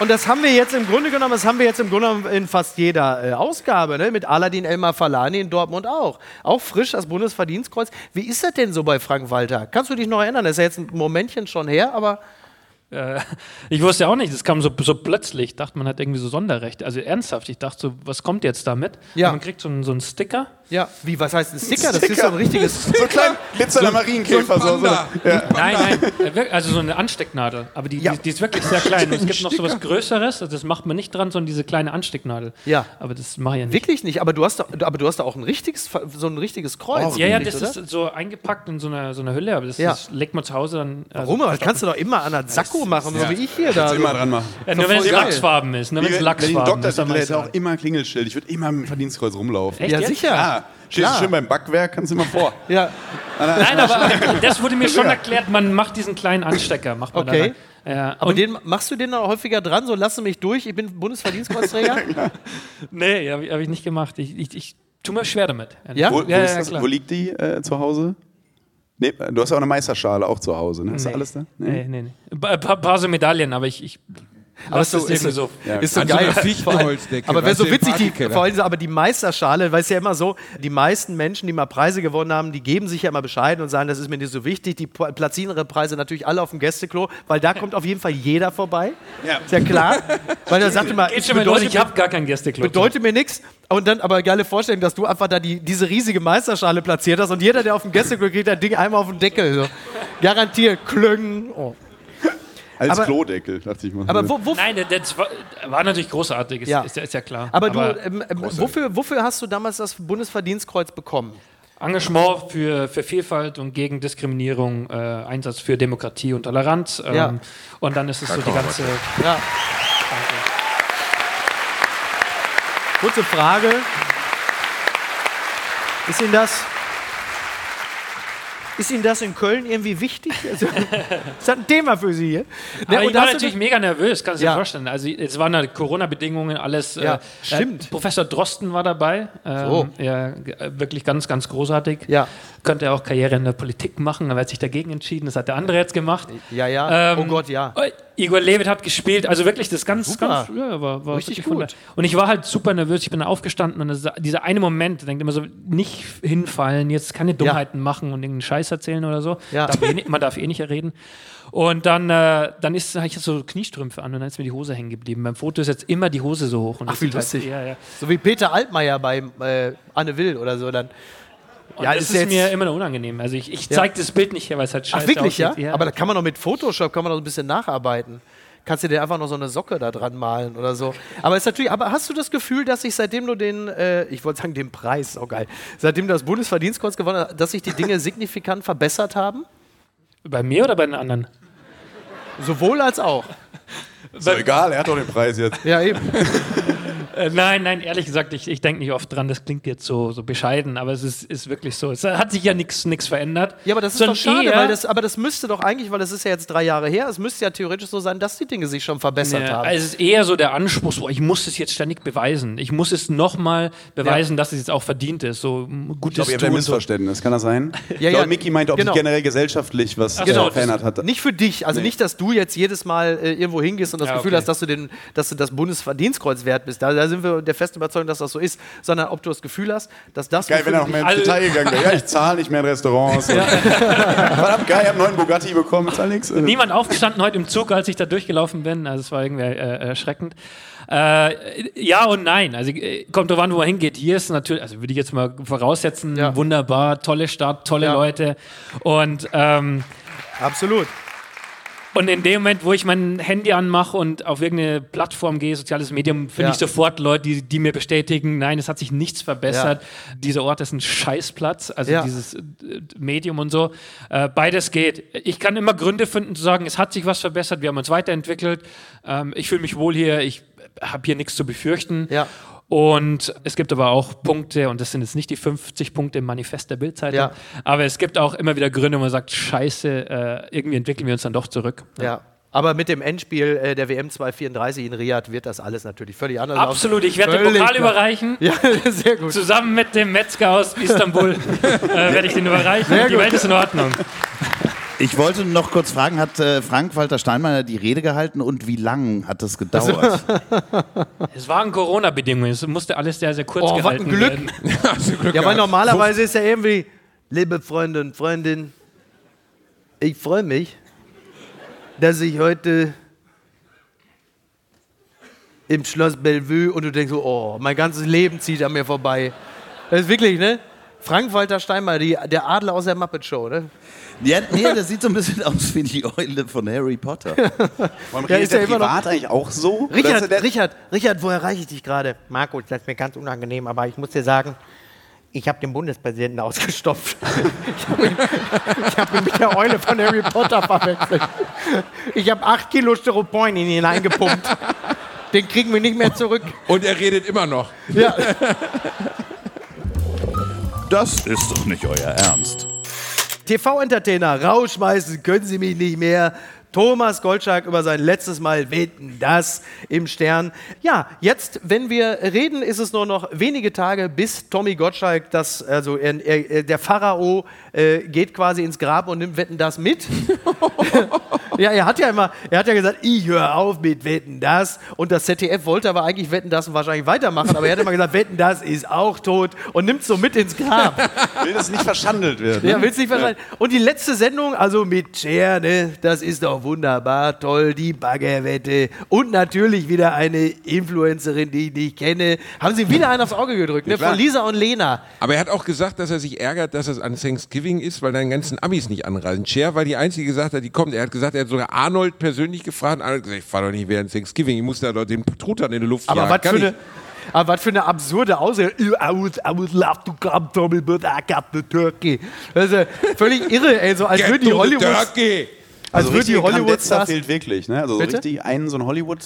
Und das haben wir jetzt im Grunde genommen, das haben wir jetzt im Grunde genommen in fast jeder äh, Ausgabe, ne? mit Aladin Elmar Falani in Dortmund auch. Auch frisch das Bundesverdienstkreuz. Wie ist das denn so bei Frank Walter? Kannst du dich noch erinnern? Das ist ja jetzt ein Momentchen schon her, aber Äh, ich wusste auch nicht, das kam so, so plötzlich. Ich dachte, man hat irgendwie so Sonderrechte. Also ernsthaft, ich dachte so, was kommt jetzt damit? Ja. Und man kriegt so einen, so einen Sticker. Ja, wie, was heißt ein Sticker? Das ist so ein richtiges. So ein kleiner glitzernder Marienkäfer. So, so, Panda. ja. Nein, nein, äh, also so eine Anstecknadel. Aber die, Ja. die, die ist wirklich sehr klein. Und es gibt noch so was Größeres, also das macht man nicht dran, sondern diese kleine Anstecknadel. Ja. Aber das mache ich ja nicht. Wirklich nicht, aber du hast da, aber du hast da auch ein richtiges, so ein richtiges Kreuz. Ja, ja, nicht, das oder? ist so eingepackt in so einer, so einer Hülle, aber das, Ja. das legt man zu Hause dann. also- Warum? Aber das kannst du doch immer an der Sakko machen, so wie ich hier da. Kannst immer dran machen. Ja, nur wenn es. Lachsfarben ist. Nur wenn es wenn, wenn ich Lachsfarben Doktor ist. hätte, hätte ich auch immer Klingelschild. Ich würde immer mit dem Verdienstkreuz rumlaufen. Echt Ja, jetzt? sicher. Ja, stehst du Klar. schön beim Backwerk, kannst du immer vor. Ja, Nein, aber das wurde mir schon erklärt, man macht diesen kleinen Anstecker. Macht man Okay. Da ja, aber und, den machst du den dann auch häufiger dran, so lasse mich durch, ich bin Bundesverdienstkreuzträger? nee, habe ich, hab ich nicht gemacht. Ich, ich, ich tue mir schwer damit. Ja? Wo, wo, Ja, ist ja, das, klar. wo liegt die äh, zu Hause? Nee, du hast ja auch eine Meisterschale auch zu Hause. Ne? Hast Nee. du alles da? Nee, nee, nee. Ein paar, paar so Medaillen, aber ich, ich Aber lass so- ist- so. Ja, ist so An so geil. Fichtenholzdecke. Aber wäre so witzig, die, vor allem, aber die Meisterschale, weil es ja immer so, die meisten Menschen, die mal Preise gewonnen haben, die geben sich ja immer Bescheid und sagen, das ist mir nicht so wichtig. Die pla- platzieren ihre Preise natürlich alle auf dem Gästeklo, weil da kommt auf jeden Fall jeder vorbei. Ja. Ist ja klar. weil er sagt immer, Geht mal bedeutet, ich habe gar kein Gästeklo. bedeutet mir nichts. Und dann aber geile Vorstellung, dass du einfach da die, diese riesige Meisterschale platziert hast und jeder, der auf dem Gästeklo kriegt, das Ding einmal auf den Deckel. So. Garantiert klöngen. Oh. Als Aber- Klodeckel, dachte ich mal. Aber wo, wo, Nein, das war, war natürlich großartig, ist Ja. ja, ist, ja- ist ja klar. aber du, ähm, ähm, wofür, wofür hast du damals das Bundesverdienstkreuz bekommen? Engagement für, für Vielfalt und gegen Diskriminierung, äh, Einsatz für Demokratie und Toleranz. Ähm, Ja. Und dann ist es so die ganze. Ja. Kurze Frage. Ist Ihnen das. Ist Ihnen das in Köln irgendwie wichtig? Also, ist das ein Thema für Sie hier? Ne, ich war natürlich mega nervös, kannst du Ja. dir vorstellen. Also es waren ja Corona-Bedingungen, alles. Ja, äh, stimmt. Äh, Professor Drosten war dabei. Ähm, So. ja, äh, wirklich ganz, ganz großartig. Ja. Könnte auch Karriere in der Politik machen, aber er hat sich dagegen entschieden. Das hat der andere jetzt gemacht. Ja, ja. Ähm, oh Gott, ja. Igor Levit hat gespielt, also wirklich das ganz, Super. ganz, ja, war, war Richtig gut. der- Und ich war halt super nervös. Ich bin aufgestanden und das, dieser eine Moment, ich denke immer so, nicht hinfallen, jetzt keine Dummheiten machen und irgendeinen Scheiß erzählen oder so. Ja. Darf eh man darf eh nicht reden. Und dann, äh, dann ist, habe ich so Kniestrümpfe an und dann ist mir die Hose hängen geblieben. Beim Foto ist jetzt immer die Hose so hoch. Und Ach, das wie halt- lustig. Ja, ja. So wie Peter Altmaier bei äh, Anne Will oder so. Dann. Und Ja, das ist ist, jetzt- mir immer noch unangenehm. Also ich, ich Ja. zeige das Bild nicht her, weil es halt scheiße Ach, wirklich, ja? aussieht. Aber da kann man doch mit Photoshop kann man doch ein bisschen nacharbeiten. kannst du dir einfach noch so eine Socke da dran malen oder so. Aber ist natürlich, aber hast du das Gefühl, dass sich seitdem du den, äh, ich wollte sagen den Preis, oh geil, seitdem du das Bundesverdienstkreuz gewonnen hast, dass sich die Dinge signifikant verbessert haben? Bei mir oder bei den anderen? Sowohl als auch. Ist doch egal, er hat doch den Preis jetzt. Ja, eben. Äh, nein, nein, ehrlich gesagt, ich, ich denke nicht oft dran, das klingt jetzt so, so bescheiden, aber es ist, ist wirklich so. Es hat sich ja nichts verändert. Ja, aber das ist Sondern doch schade, weil das, aber das müsste doch eigentlich, weil das ist ja jetzt drei Jahre her, es müsste ja theoretisch so sein, dass die Dinge sich schon verbessert Ja, haben. also es ist eher so der Anspruch, so, ich muss es jetzt ständig beweisen. Ich muss es nochmal beweisen, dass es jetzt auch verdient ist. So ein Ich gutes glaube, ihr habt ein. Missverständnis. Kann das sein? Ja, ich ja, glaube, Mickey meinte, ob genau. sich generell gesellschaftlich was Ach so, verändert hat. Nicht für dich, also Nee. nicht, dass du jetzt jedes Mal äh, irgendwo hingehst und das Ja, Gefühl okay. hast, dass du, den, dass du das Bundesverdienstkreuz wert bist. Da, da sind wir der festen Überzeugung, dass das so ist, sondern ob du das Gefühl hast, dass das. Geil, wenn er noch mehr ins Detail gegangen wäre. Ja, ich zahle nicht mehr in Restaurants. Verdammt geil, ich habe einen neuen Bugatti bekommen, zahl nix. Niemand aufgestanden heute im Zug, als ich da durchgelaufen bin. Also es war irgendwie äh, erschreckend. Äh, ja und nein. Also äh, kommt drauf an, wo man hingeht. Hier ist natürlich, also würde ich jetzt mal voraussetzen, Ja. wunderbar, tolle Stadt, tolle Ja. Leute. Und ähm, Absolut. Und in dem Moment, wo ich mein Handy anmache und auf irgendeine Plattform gehe, soziales Medium, finde Ja. ich sofort Leute, die, die mir bestätigen, nein, es hat sich nichts verbessert. Dieser Ort ist ein Scheißplatz, also Ja. dieses äh, Medium und so. Äh, beides geht. Ich kann immer Gründe finden zu sagen, es hat sich was verbessert, wir haben uns weiterentwickelt, ähm, ich fühle mich wohl hier, ich habe hier nichts zu befürchten. Ja. Und es gibt aber auch Punkte, und das sind jetzt nicht die 50 Punkte im Manifest der Bildzeitung, Ja. aber es gibt auch immer wieder Gründe, wo man sagt, scheiße, äh, irgendwie entwickeln wir uns dann doch zurück. Ja. Aber mit dem Endspiel äh, der WM 234 in Riyadh wird das alles natürlich völlig anders. Absolut, ich werde den Pokal klar. überreichen. Ja, sehr gut. Zusammen mit dem Metzger aus Istanbul äh, werde ich den überreichen. Sehr Die gut. Welt ist in Ordnung. Ich wollte noch kurz fragen, hat äh, Frank-Walter Steinmeier die Rede gehalten und wie lang hat das gedauert? Es waren Corona-Bedingungen, es musste alles sehr, sehr kurz Oh, was gehalten ein Glück. werden. Hast du Glück Ja, weil normalerweise ist ja irgendwie, liebe Freunde und Freundinnen, ich freue mich, dass ich heute im Schloss Bellevue und du denkst so, oh, mein ganzes Leben zieht an mir vorbei. Das ist wirklich, ne? Frank-Walter Steinmeier, die, der Adler aus der Muppet Show, ne? Ja, nee, das sieht so ein bisschen aus wie die Eule von Harry Potter. Warum Ja, ist ja der immer noch- privat eigentlich auch so? Richard, der- Richard, Richard, wo erreiche ich dich gerade? Markus, das ist mir ganz unangenehm, aber ich muss dir sagen, ich habe den Bundespräsidenten ausgestopft. ich habe ihn, hab ihn mit der Eule von Harry Potter verwechselt. Ich habe acht Kilo Styropor in ihn hineingepumpt. Den kriegen wir nicht mehr zurück. Und er redet immer noch. Ja. Das ist doch nicht euer Ernst. TV-Entertainer, rausschmeißen können Sie mich nicht mehr. Thomas Goldschlag über sein letztes Mal wetten das im Stern. Ja, jetzt, wenn wir reden, ist es nur noch wenige Tage, bis Tommy Gottschalk, das, also er, er, der Pharao, äh, geht quasi ins Grab und nimmt Wetten das mit. ja, er hat ja immer, er hat ja gesagt, ich höre auf mit Wetten das. Und das ZDF wollte aber eigentlich Wetten das wahrscheinlich weitermachen, aber er hat immer gesagt, Wetten das ist auch tot und nimmt so mit ins Grab. will das nicht verschandelt werden. Ja, willst nicht verstehen. Und die letzte Sendung, also mit Cher, ne, das ist doch wunderbar, toll, die Baggerwette. Und natürlich wieder eine Influencerin, die ich nicht kenne. Haben sie wieder einen aufs Auge gedrückt, ne, von Lisa und Lena. Aber er hat auch gesagt, dass er sich ärgert, dass es an Thanksgiving ist, weil deine ganzen Amis nicht anreisen. Cher war die Einzige, die gesagt hat, die kommt. Er hat gesagt, er hat sogar Arnold persönlich gefragt. Arnold hat gesagt, ich fahr doch nicht während Thanksgiving. Ich muss da doch den Truthahn in die Luft Aber was für, eine, aber was für eine absurde Aussage. I would, I would love to come, Tommy, but I got the turkey. Ja völlig irre, ey, so als Get würden die Hollywood... turkey. Als Also würden die Hollywood-Stars... Grandezza fehlt wirklich, ne? Also so richtig einen so ein Hollywood.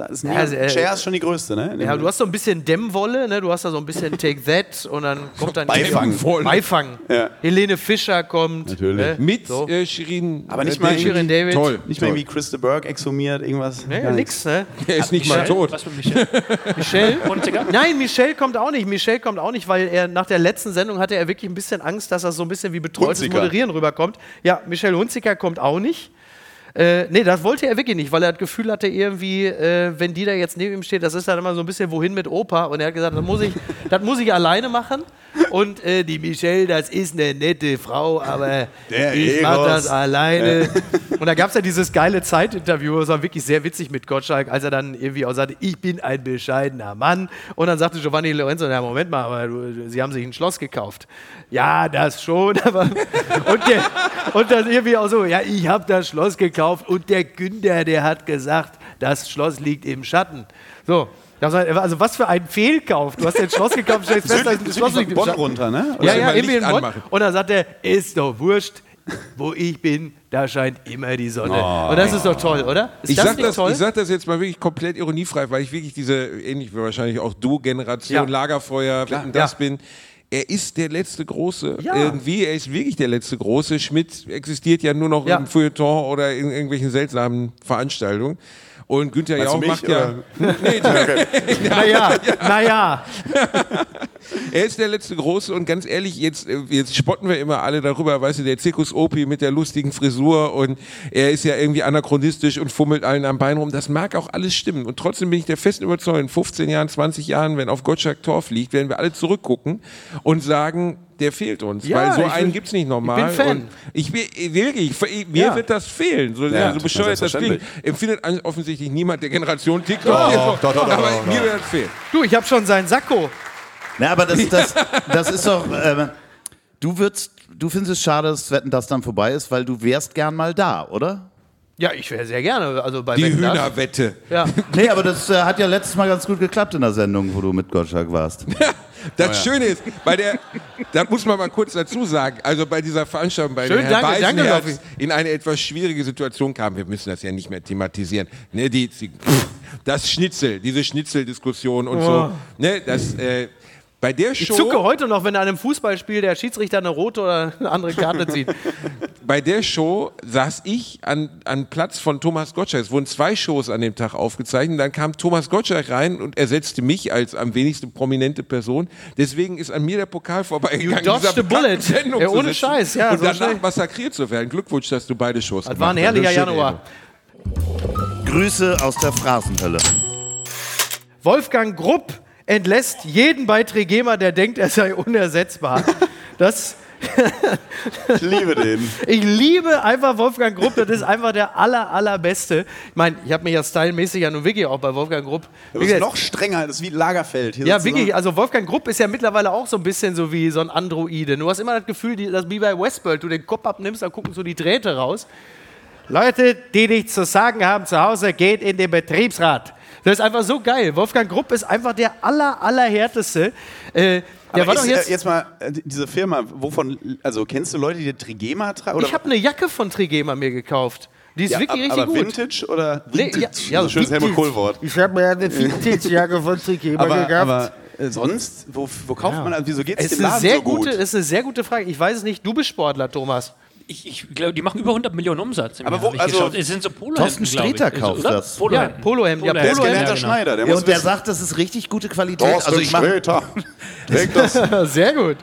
Da ist Ja, also, äh, Cher ist schon die größte, ne? Ja, du hast so ein bisschen Dämmwolle, ne? du hast da so ein bisschen Take That und dann kommt dann Beifang. Voll. Beifang. Ja. Helene Fischer kommt. Natürlich. Ne? Mit So. äh, Shirin. Aber nicht äh, mal David. Shirin David. Toll. nicht mehr toll. irgendwie Chris de Burgh exhumiert, irgendwas. Nee, Gar nix, ne? Er ist nicht mal tot. Was mit Michelle? Michelle? Hunziker? Nein, Michelle kommt auch nicht. Michelle kommt auch nicht, weil er nach der letzten Sendung hatte er wirklich ein bisschen Angst, dass er so ein bisschen wie betreutes Hunziker. Moderieren rüberkommt. Ja, Michelle Hunziker kommt auch nicht. Äh, nee, das wollte er wirklich nicht, weil er das Gefühl hatte, irgendwie, äh, wenn die da jetzt neben ihm steht, das ist dann immer so ein bisschen wohin mit Opa. Und er hat gesagt, das muss ich, das muss ich alleine machen. Und äh, die Michelle, das ist eine nette Frau, aber Der ich mach Eros. das alleine. Und da gab es ja dieses geile Zeitinterview, das war wirklich sehr witzig mit Gottschalk, als er dann irgendwie auch sagte, ich bin ein bescheidener Mann. Und dann sagte Giovanni Lorenzo, na Moment mal, aber du, Sie haben sich ein Schloss gekauft. Ja, das schon, aber und, der, und dann irgendwie auch so, ja, ich habe das Schloss gekauft und der Günther, der hat gesagt, das Schloss liegt im Schatten. So. Also was für ein Fehlkauf. Du hast ein Schloss gekauft, stellst fest, das Südlich Schloss von liegt im Bonn runter, ne? Oder Ja, immer ja, Licht in Bonn. anmachen. Und dann sagt er, ist doch wurscht, wo ich bin, da scheint immer die Sonne. Oh. Und das ist doch toll, oder? Ist Ich das sag, nicht das, toll? ich sag das jetzt mal wirklich komplett ironiefrei, weil ich wirklich diese, ähnlich wie wahrscheinlich auch du, Generation Ja. Lagerfeuer, Wetten, das Ja. bin. Er ist der letzte Große. Ja. Irgendwie, er ist wirklich der letzte Große. Schmidt existiert ja nur noch Ja. im Feuilleton oder in irgendwelchen seltsamen Veranstaltungen. Und Günther Jauch macht ja. oder? Nee, naja, naja. Er ist der letzte Große und ganz ehrlich, jetzt, äh, jetzt spotten wir immer alle darüber, weißt du, der Zirkus Opi mit der lustigen Frisur und er ist ja irgendwie anachronistisch und fummelt allen am Bein rum. Das mag auch alles stimmen und trotzdem bin ich der festen Überzeugung, in 15 Jahren, 20 Jahren, wenn auf Gottschalk Torf liegt, werden wir alle zurückgucken und sagen, der fehlt uns, Ja, weil so einen bin- gibt's nicht normal. ich bin Fan. Und ich bin ich- wirklich, ich- mir Ja. wird das fehlen. So, Ja, so bescheuert das klingt. selbstverständlich. Empfindet offensichtlich niemand der Generation TikTok. Doch, doch, doch, doch, aber doch, mir doch. wird das fehlen. Du, ich habe schon seinen Sakko. Na, aber das, das, das ist doch. Ähm, du, würdest, du findest es schade, dass Wetten das dann vorbei ist, weil du wärst gern mal da, oder? Ja, ich wäre sehr gerne. Also bei Die Wetten, das. Hühnerwette. Ja. Nee, aber das äh, hat ja letztes Mal ganz gut geklappt in der Sendung, wo du mit Gottschalk warst. Das Schöne ist, bei der, da muss man mal kurz dazu sagen, also bei dieser Veranstaltung, bei Schön, der Herr danke, danke, in eine etwas schwierige Situation kam, wir müssen das ja nicht mehr thematisieren, ne, die, die, das Schnitzel, diese Schnitzeldiskussion und so, ne, das, äh, bei der Oh. Ich Show, zucke heute noch, wenn in einem Fußballspiel der Schiedsrichter eine rote oder eine andere Karte zieht. bei der Show saß ich an, an Platz von Thomas Gottschalk. Es wurden zwei Shows an dem Tag aufgezeichnet. Dann kam Thomas Gottschalk rein und ersetzte mich als am wenigsten prominente Person. Deswegen ist an mir der Pokal vorbeigegangen. You dodged a bullet. Sendung Ja, ohne Scheiß, ja, Und so danach schnell. massakriert zu werden. Glückwunsch, dass du beide Shows Das war ein gemacht hast. herrlicher Januar. Grüße aus der Phrasenhölle. Wolfgang Grupp entlässt jeden bei Trigema, der denkt, er sei unersetzbar. Das, Ich liebe den. ich liebe einfach Wolfgang Grupp, das ist einfach der aller, allerbeste. Ich meine, ich habe mich ja stylmäßig ja nun wirklich auch bei Wolfgang Grupp. Bist gesagt, noch strenger, das ist wie Lagerfeld. Hier Ja, wirklich. Also Wolfgang Grupp ist ja mittlerweile auch so ein bisschen so wie so ein Androide. Du hast immer das Gefühl, dass wie bei Westworld, du den Kopf abnimmst, da gucken so die Drähte raus. Leute, die nichts zu sagen haben zu Hause, geht in den Betriebsrat. Das ist einfach so geil. Wolfgang Grupp ist einfach der aller, allerhärteste. Äh, der Aber war ist, doch jetzt. äh, jetzt mal, äh, die- diese Firma, wovon, also kennst du Leute, die Trigema tragen? Oder- ich habe eine Jacke von Trigema mir gekauft. Die ist ja, wirklich ab- richtig aber gut. Vintage oder Nee, Vintage? ja, ja, so schönes Helmut. Kohl-Wort. Ich habe mir eine Vintage-Jacke von Trigema Aber, gekauft. aber äh, sonst, wo, wo kauft man, also wieso geht es es ist dem eine Laden sehr so gut? gute, es ist eine sehr gute Frage. Ich weiß es nicht. Du bist Sportler, Thomas. Ich, ich glaube, die machen über 100 Millionen Umsatz. im Aber Jahr, wo- also- es sind so Polohemden, Thorsten. Sträter kauft oder? das. Polohemden. Ja, Polohemden. Ja, Der ist Polohemden, gelernter ja, genau. Schneider, der Ja, und der sagt, das ist richtig gute Qualität. Thorsten Also ich Sträter. Trägt das. Sehr gut.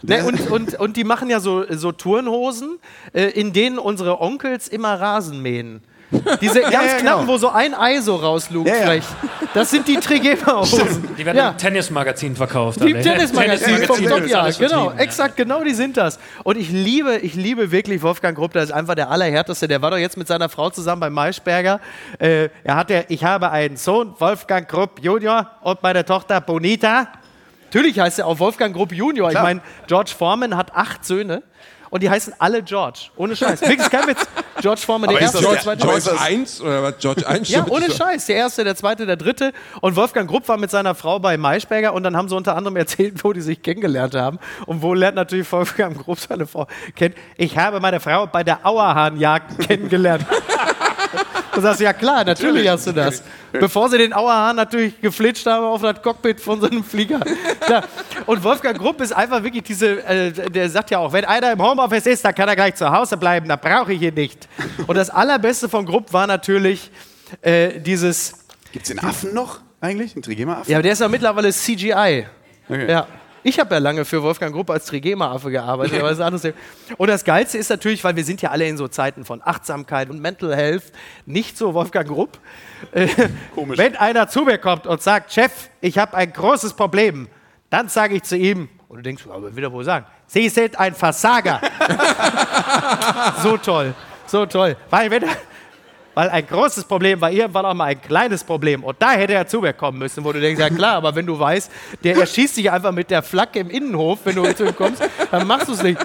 Ne, und, und, und die machen ja so, so Turnhosen, äh, in denen unsere Onkels immer Rasen mähen. Diese ganz ja, knappen, genau. wo so ein Ei so rauslugt. Ja, vielleicht. Das sind die Trigema-Hosen. Die werden Ja. im Tennismagazin verkauft. Die alle. Tennismagazine vom Tennismagazin Top, ja, genau, exakt, genau die sind das. Und ich liebe, ich liebe wirklich Wolfgang Grupp, der ist einfach der allerhärteste. Der war doch jetzt mit seiner Frau zusammen bei Maischberger. Äh, er hat ja, ich habe einen Sohn, Wolfgang Grupp Junior, und meine Tochter Bonita. Natürlich heißt er auch Wolfgang Grupp Junior. Ich Klar. meine, George Foreman hat acht Söhne. Und die heißen alle George. Ohne Scheiß. Wirklich kein Witz. George Foreman, der erste, der zweite. George ist das- 1 oder was? George 1? Ja, ohne. Scheiß. Der erste, der zweite, der dritte. Und Wolfgang Grupp war mit seiner Frau bei Maischberger und dann haben sie unter anderem erzählt, wo die sich kennengelernt haben. Und wo lernt natürlich Wolfgang Grupp seine Frau kennen. Ich habe meine Frau bei der Auerhahnjagd kennengelernt. Du sagst, ja klar, natürlich, hast du das. Bevor sie den Auerhahn natürlich geflitscht haben auf das Cockpit von so einem Flieger. Klar. Und Wolfgang Grupp ist einfach wirklich diese, äh, der sagt ja auch, wenn einer im Homeoffice ist, dann kann er gleich zu Hause bleiben, dann brauche ich ihn nicht. Und das Allerbeste von Grupp war natürlich äh, dieses, Gibt es den Affen noch eigentlich? Einen Trigema-Affen? ja, aber der ist ja mittlerweile CGI. Okay. Ja. Ich habe ja lange für Wolfgang Grupp als Trigema-Affe gearbeitet. aber das ist anderes. Und das Geilste ist natürlich, weil wir sind ja alle in so Zeiten von Achtsamkeit und Mental Health, nicht so Wolfgang Grupp. Äh, Komisch. Wenn einer zu mir kommt und sagt, Chef, ich habe ein großes Problem, dann sage ich zu ihm, Und du denkst, aber will er wohl sagen, Sie sind ein Versager. so toll, so toll. Weil, wenn er, weil ein großes Problem war irgendwann auch mal ein kleines Problem. Und da hätte er zu mir kommen müssen, wo du denkst, ja klar, aber wenn du weißt, der erschießt dich einfach mit der Flagge im Innenhof, wenn du zu ihm kommst, dann machst du es nicht.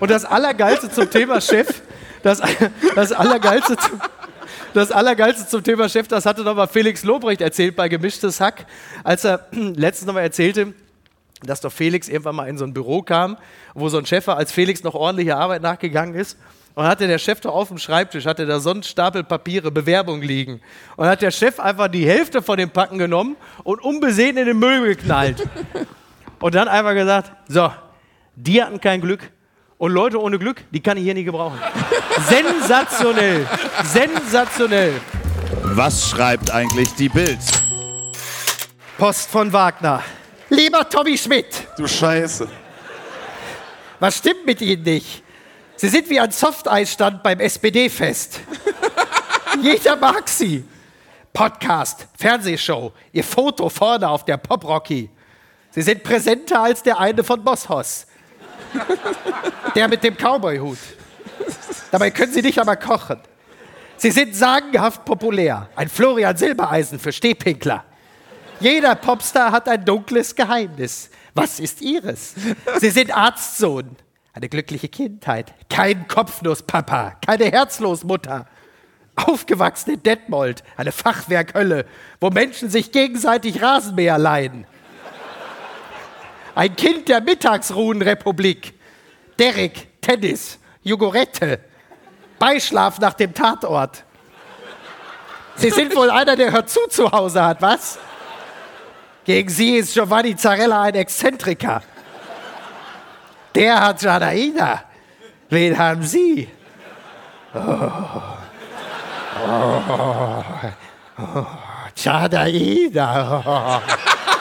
Und das Allergeilste zum Thema Chef, das, das Allergeilste zum, das Allergeilste zum Thema Chef, das hatte nochmal Felix Lobrecht erzählt bei Gemischtes Hack, als er letztens nochmal erzählte, dass doch Felix irgendwann mal in so ein Büro kam, wo so ein Chef war, als Felix noch ordentliche Arbeit nachgegangen ist. Und hatte der Chef da auf dem Schreibtisch, hatte da so einen Stapel Papiere, Bewerbung liegen. Und hat der Chef einfach die Hälfte von den Packen genommen und unbesehen in den Müll geknallt. und dann einfach gesagt, so, die hatten kein Glück. Und Leute ohne Glück, die kann ich hier nie gebrauchen. Sensationell. Sensationell. Was schreibt eigentlich die Bild? Post von Wagner. Lieber Tommy Schmidt, Du Scheiße. was stimmt mit Ihnen nicht? Sie sind wie ein Softeisstand beim SPD-Fest. Jeder mag Sie. Podcast, Fernsehshow, Ihr Foto vorne auf der Pop-Rocky. Sie sind präsenter als der eine von Bosshaus. Der mit dem Cowboy-Hut. Dabei können Sie nicht einmal kochen. Sie sind sagenhaft populär. Ein Florian Silbereisen für Stehpinkler. Jeder Popstar hat ein dunkles Geheimnis. Was ist ihres? Sie sind Arztsohn. Eine glückliche Kindheit. Kein Kopfnusspapa. Keine Herzlosmutter. Aufgewachsen in Detmold. Eine Fachwerkhölle, wo Menschen sich gegenseitig Rasenmäher leihen. Ein Kind der Mittagsruhenrepublik. Derek, Tennis, Jogurette. Beischlaf nach dem Tatort. Sie sind wohl einer, der hört zu zu Hause hat, was? Gegen sie ist Giovanni Zarella ein Exzentriker. Der hat Janaina. Wen haben Sie? Oh. Oh. Oh. Janaina. Oh.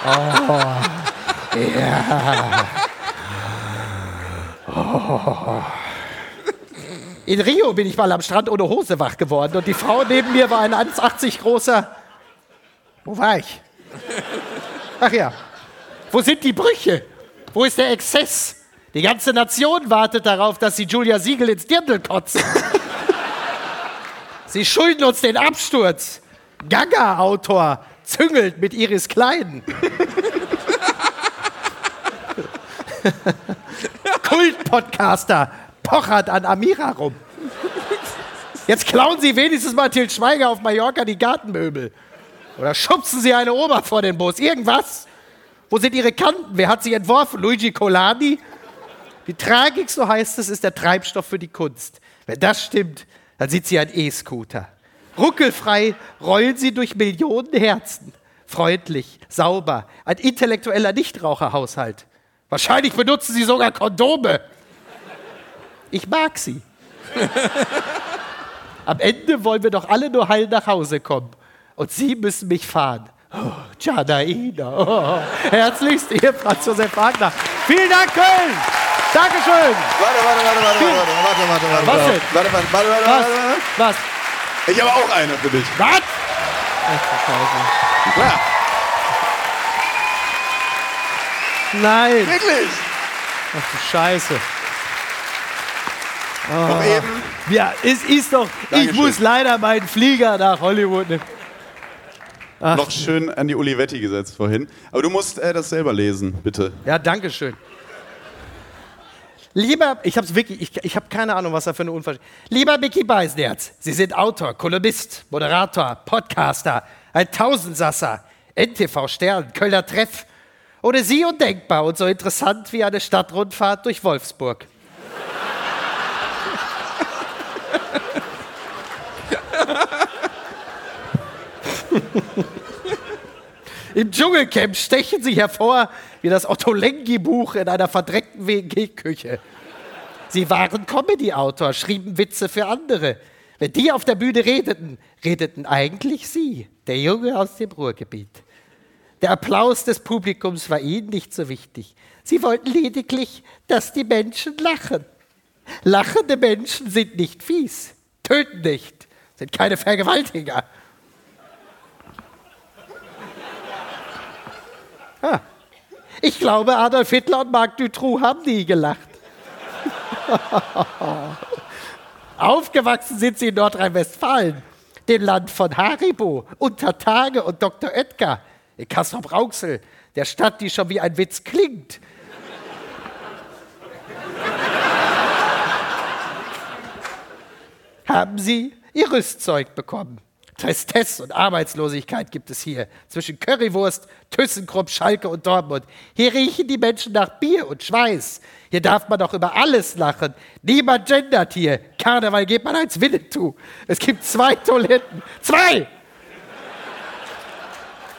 Oh. Ja. Oh. In Rio bin ich mal am Strand ohne Hose wach geworden und die Frau neben mir war ein 1,80 großer. Wo war ich? Ach ja. Wo sind die Brüche? Wo ist der Exzess? Die ganze Nation wartet darauf, dass sie Julia Siegel ins Dirndl kotzen. sie schulden uns den Absturz. Gaga-Autor züngelt mit Iris Klein. Kult-Podcaster pochert an Amira rum. Jetzt klauen Sie wenigstens mal Til Schweiger auf Mallorca die Gartenmöbel. Oder schubsen Sie eine Oma vor den Bus. Irgendwas. Wo sind Ihre Kanten? Wer hat sie entworfen? Luigi Colani? Die Tragik, so heißt es, ist der Treibstoff für die Kunst. Wenn das stimmt, dann sind Sie ein E-Scooter. Ruckelfrei rollen Sie durch Millionen Herzen. Freundlich, sauber, ein intellektueller Nichtraucherhaushalt. Wahrscheinlich benutzen Sie sogar Kondome. Ich mag Sie. Am Ende wollen wir doch alle nur heil nach Hause kommen. Und Sie müssen mich fahren. Oh, Janaina. Oh. Herzlichst, Ihr Franz Josef Wagner. Vielen Dank, Köln. Dankeschön. Warte, warte, warte, warte, warte, warte, warte, warte, Was warte, denn? warte, warte, warte, warte, Was? warte, Was? warte. Ich habe auch eine für dich. Was? Klar, Nein. wirklich. Ach du Scheiße. Noch eben. Ja, es ist doch. Ich Dankeschön. muss leider meinen Flieger nach Hollywood nehmen. Noch schön an die Olivetti gesetzt vorhin. Aber du musst äh, das selber lesen, bitte. Ja, danke schön. Lieber, ich hab's wirklich, ich, ich habe keine Ahnung, was da für eine Unverschämtheit. Lieber Mickey Beisenherz, Sie sind Autor, Kolumnist, Moderator, Podcaster, ein Tausendsasser, NTV-Stern, Kölner Treff oder Sie undenkbar und so interessant wie eine Stadtrundfahrt durch Wolfsburg. Im Dschungelcamp stechen sie hervor wie das Otto-Lengi-Buch in einer verdreckten WG-Küche. Sie waren Comedy-Autor, schrieben Witze für andere. Wenn die auf der Bühne redeten, redeten eigentlich sie, der Junge aus dem Ruhrgebiet. Der Applaus des Publikums war ihnen nicht so wichtig. Sie wollten lediglich, dass die Menschen lachen. Lachende Menschen sind nicht fies, töten nicht, sind keine Vergewaltiger. Ich glaube, Adolf Hitler und Marc Dutroux haben nie gelacht. Aufgewachsen sind sie in Nordrhein-Westfalen, dem Land von Haribo, Untertage und Dr. Oetker, in Kassel-Brauxel, der Stadt, die schon wie ein Witz klingt. Haben Sie Ihr Rüstzeug bekommen? Tristesse und Arbeitslosigkeit gibt es hier. Zwischen Currywurst, ThyssenKrupp, Schalke und Dortmund. Hier riechen die Menschen nach Bier und Schweiß. Hier darf man doch über alles lachen. Niemand gendert hier. Karneval geht man als Winnetou. Es gibt zwei Toiletten. Zwei!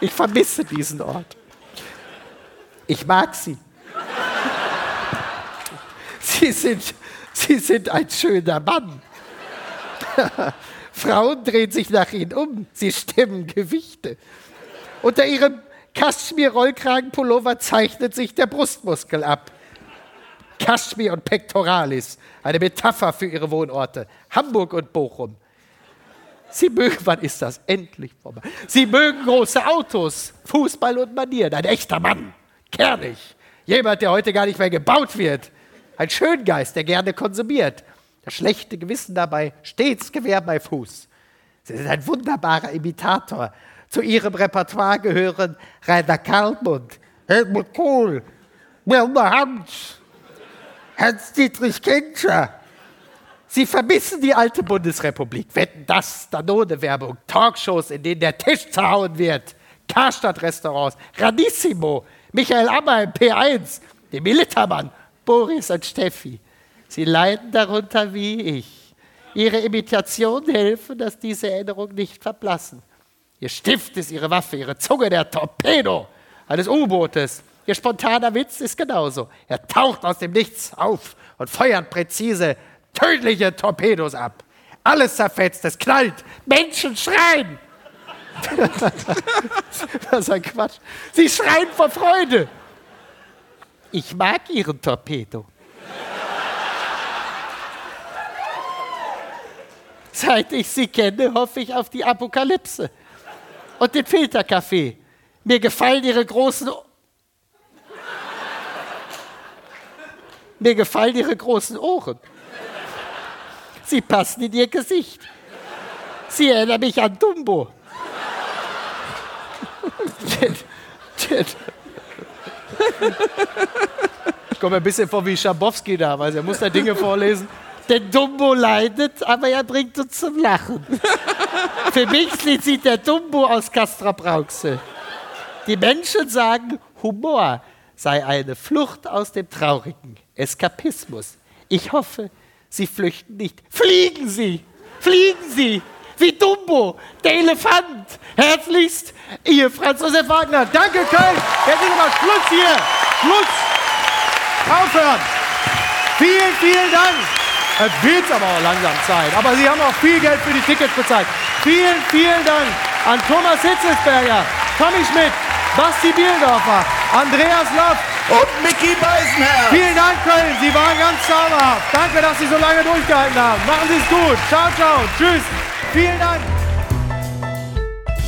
Ich vermisse diesen Ort. Ich mag sie. Sie sind, sie sind ein schöner Mann. Frauen drehen sich nach ihnen um. Sie stemmen Gewichte. Unter ihrem Kaschmir-Rollkragenpullover zeichnet sich der Brustmuskel ab. Kaschmir und Pectoralis, eine Metapher für ihre Wohnorte. Hamburg und Bochum. Sie mögen, wann ist das endlich vorbei? Sie mögen große Autos, Fußball und Manieren. Ein echter Mann, kernig. Jemand, der heute gar nicht mehr gebaut wird. Ein Schöngeist, der gerne konsumiert. Das schlechte Gewissen dabei stets Gewehr bei Fuß. Sie sind ein wunderbarer Imitator. Zu ihrem Repertoire gehören Rainer Kalmund, Helmut Kohl, Wilmer Hans, Hans-Dietrich Genscher. Sie vermissen die alte Bundesrepublik. Wetten das, Danone-Werbung, Talkshows, in denen der Tisch zerhauen wird, Karstadt-Restaurants, Radissimo, Michael Ammer im P1, die Militermann, Boris und Steffi. Sie leiden darunter wie ich. Ihre Imitationen helfen, dass diese Erinnerungen nicht verblassen. Ihr Stift ist ihre Waffe, ihre Zunge der Torpedo eines U-Bootes. Ihr spontaner Witz ist genauso. Er taucht aus dem Nichts auf und feuert präzise, tödliche Torpedos ab. Alles zerfetzt, es knallt, Menschen schreien. das ist ein Quatsch. Sie schreien vor Freude. Ich mag Ihren Torpedo. Seit ich Sie kenne, hoffe ich auf die Apokalypse und den Filterkaffee. Mir gefallen Ihre großen. Mir gefallen Ihre großen Ohren. Sie passen in Ihr Gesicht. Sie erinnern mich an Dumbo. Ich komme ein bisschen vor wie Schabowski da, weil er muss da Dinge vorlesen. Denn Dumbo leidet, aber er bringt uns zum Lachen. Für mich sieht der Dumbo aus Castra Brauxel. Die Menschen sagen, Humor sei eine Flucht aus dem Traurigen, Eskapismus. Ich hoffe, Sie flüchten nicht. Fliegen Sie! Fliegen Sie! Wie Dumbo, der Elefant. Herzlichst, Ihr Franz Josef Wagner. Danke, Köln. Jetzt ist aber Schluss hier. Schluss. Aufhören. Vielen, vielen Dank. Es wird aber auch langsam Zeit. Aber Sie haben auch viel Geld für die Tickets bezahlt. Vielen, vielen Dank an Thomas Hitzelsberger, Tommy Schmidt, Basti Bielendorfer, Andreas Loff und Mickey Beisenherz. Vielen Dank, Köln. Sie waren ganz zauberhaft. Danke, dass Sie so lange durchgehalten haben. Machen Sie es gut. Ciao, ciao. Tschüss. Vielen Dank.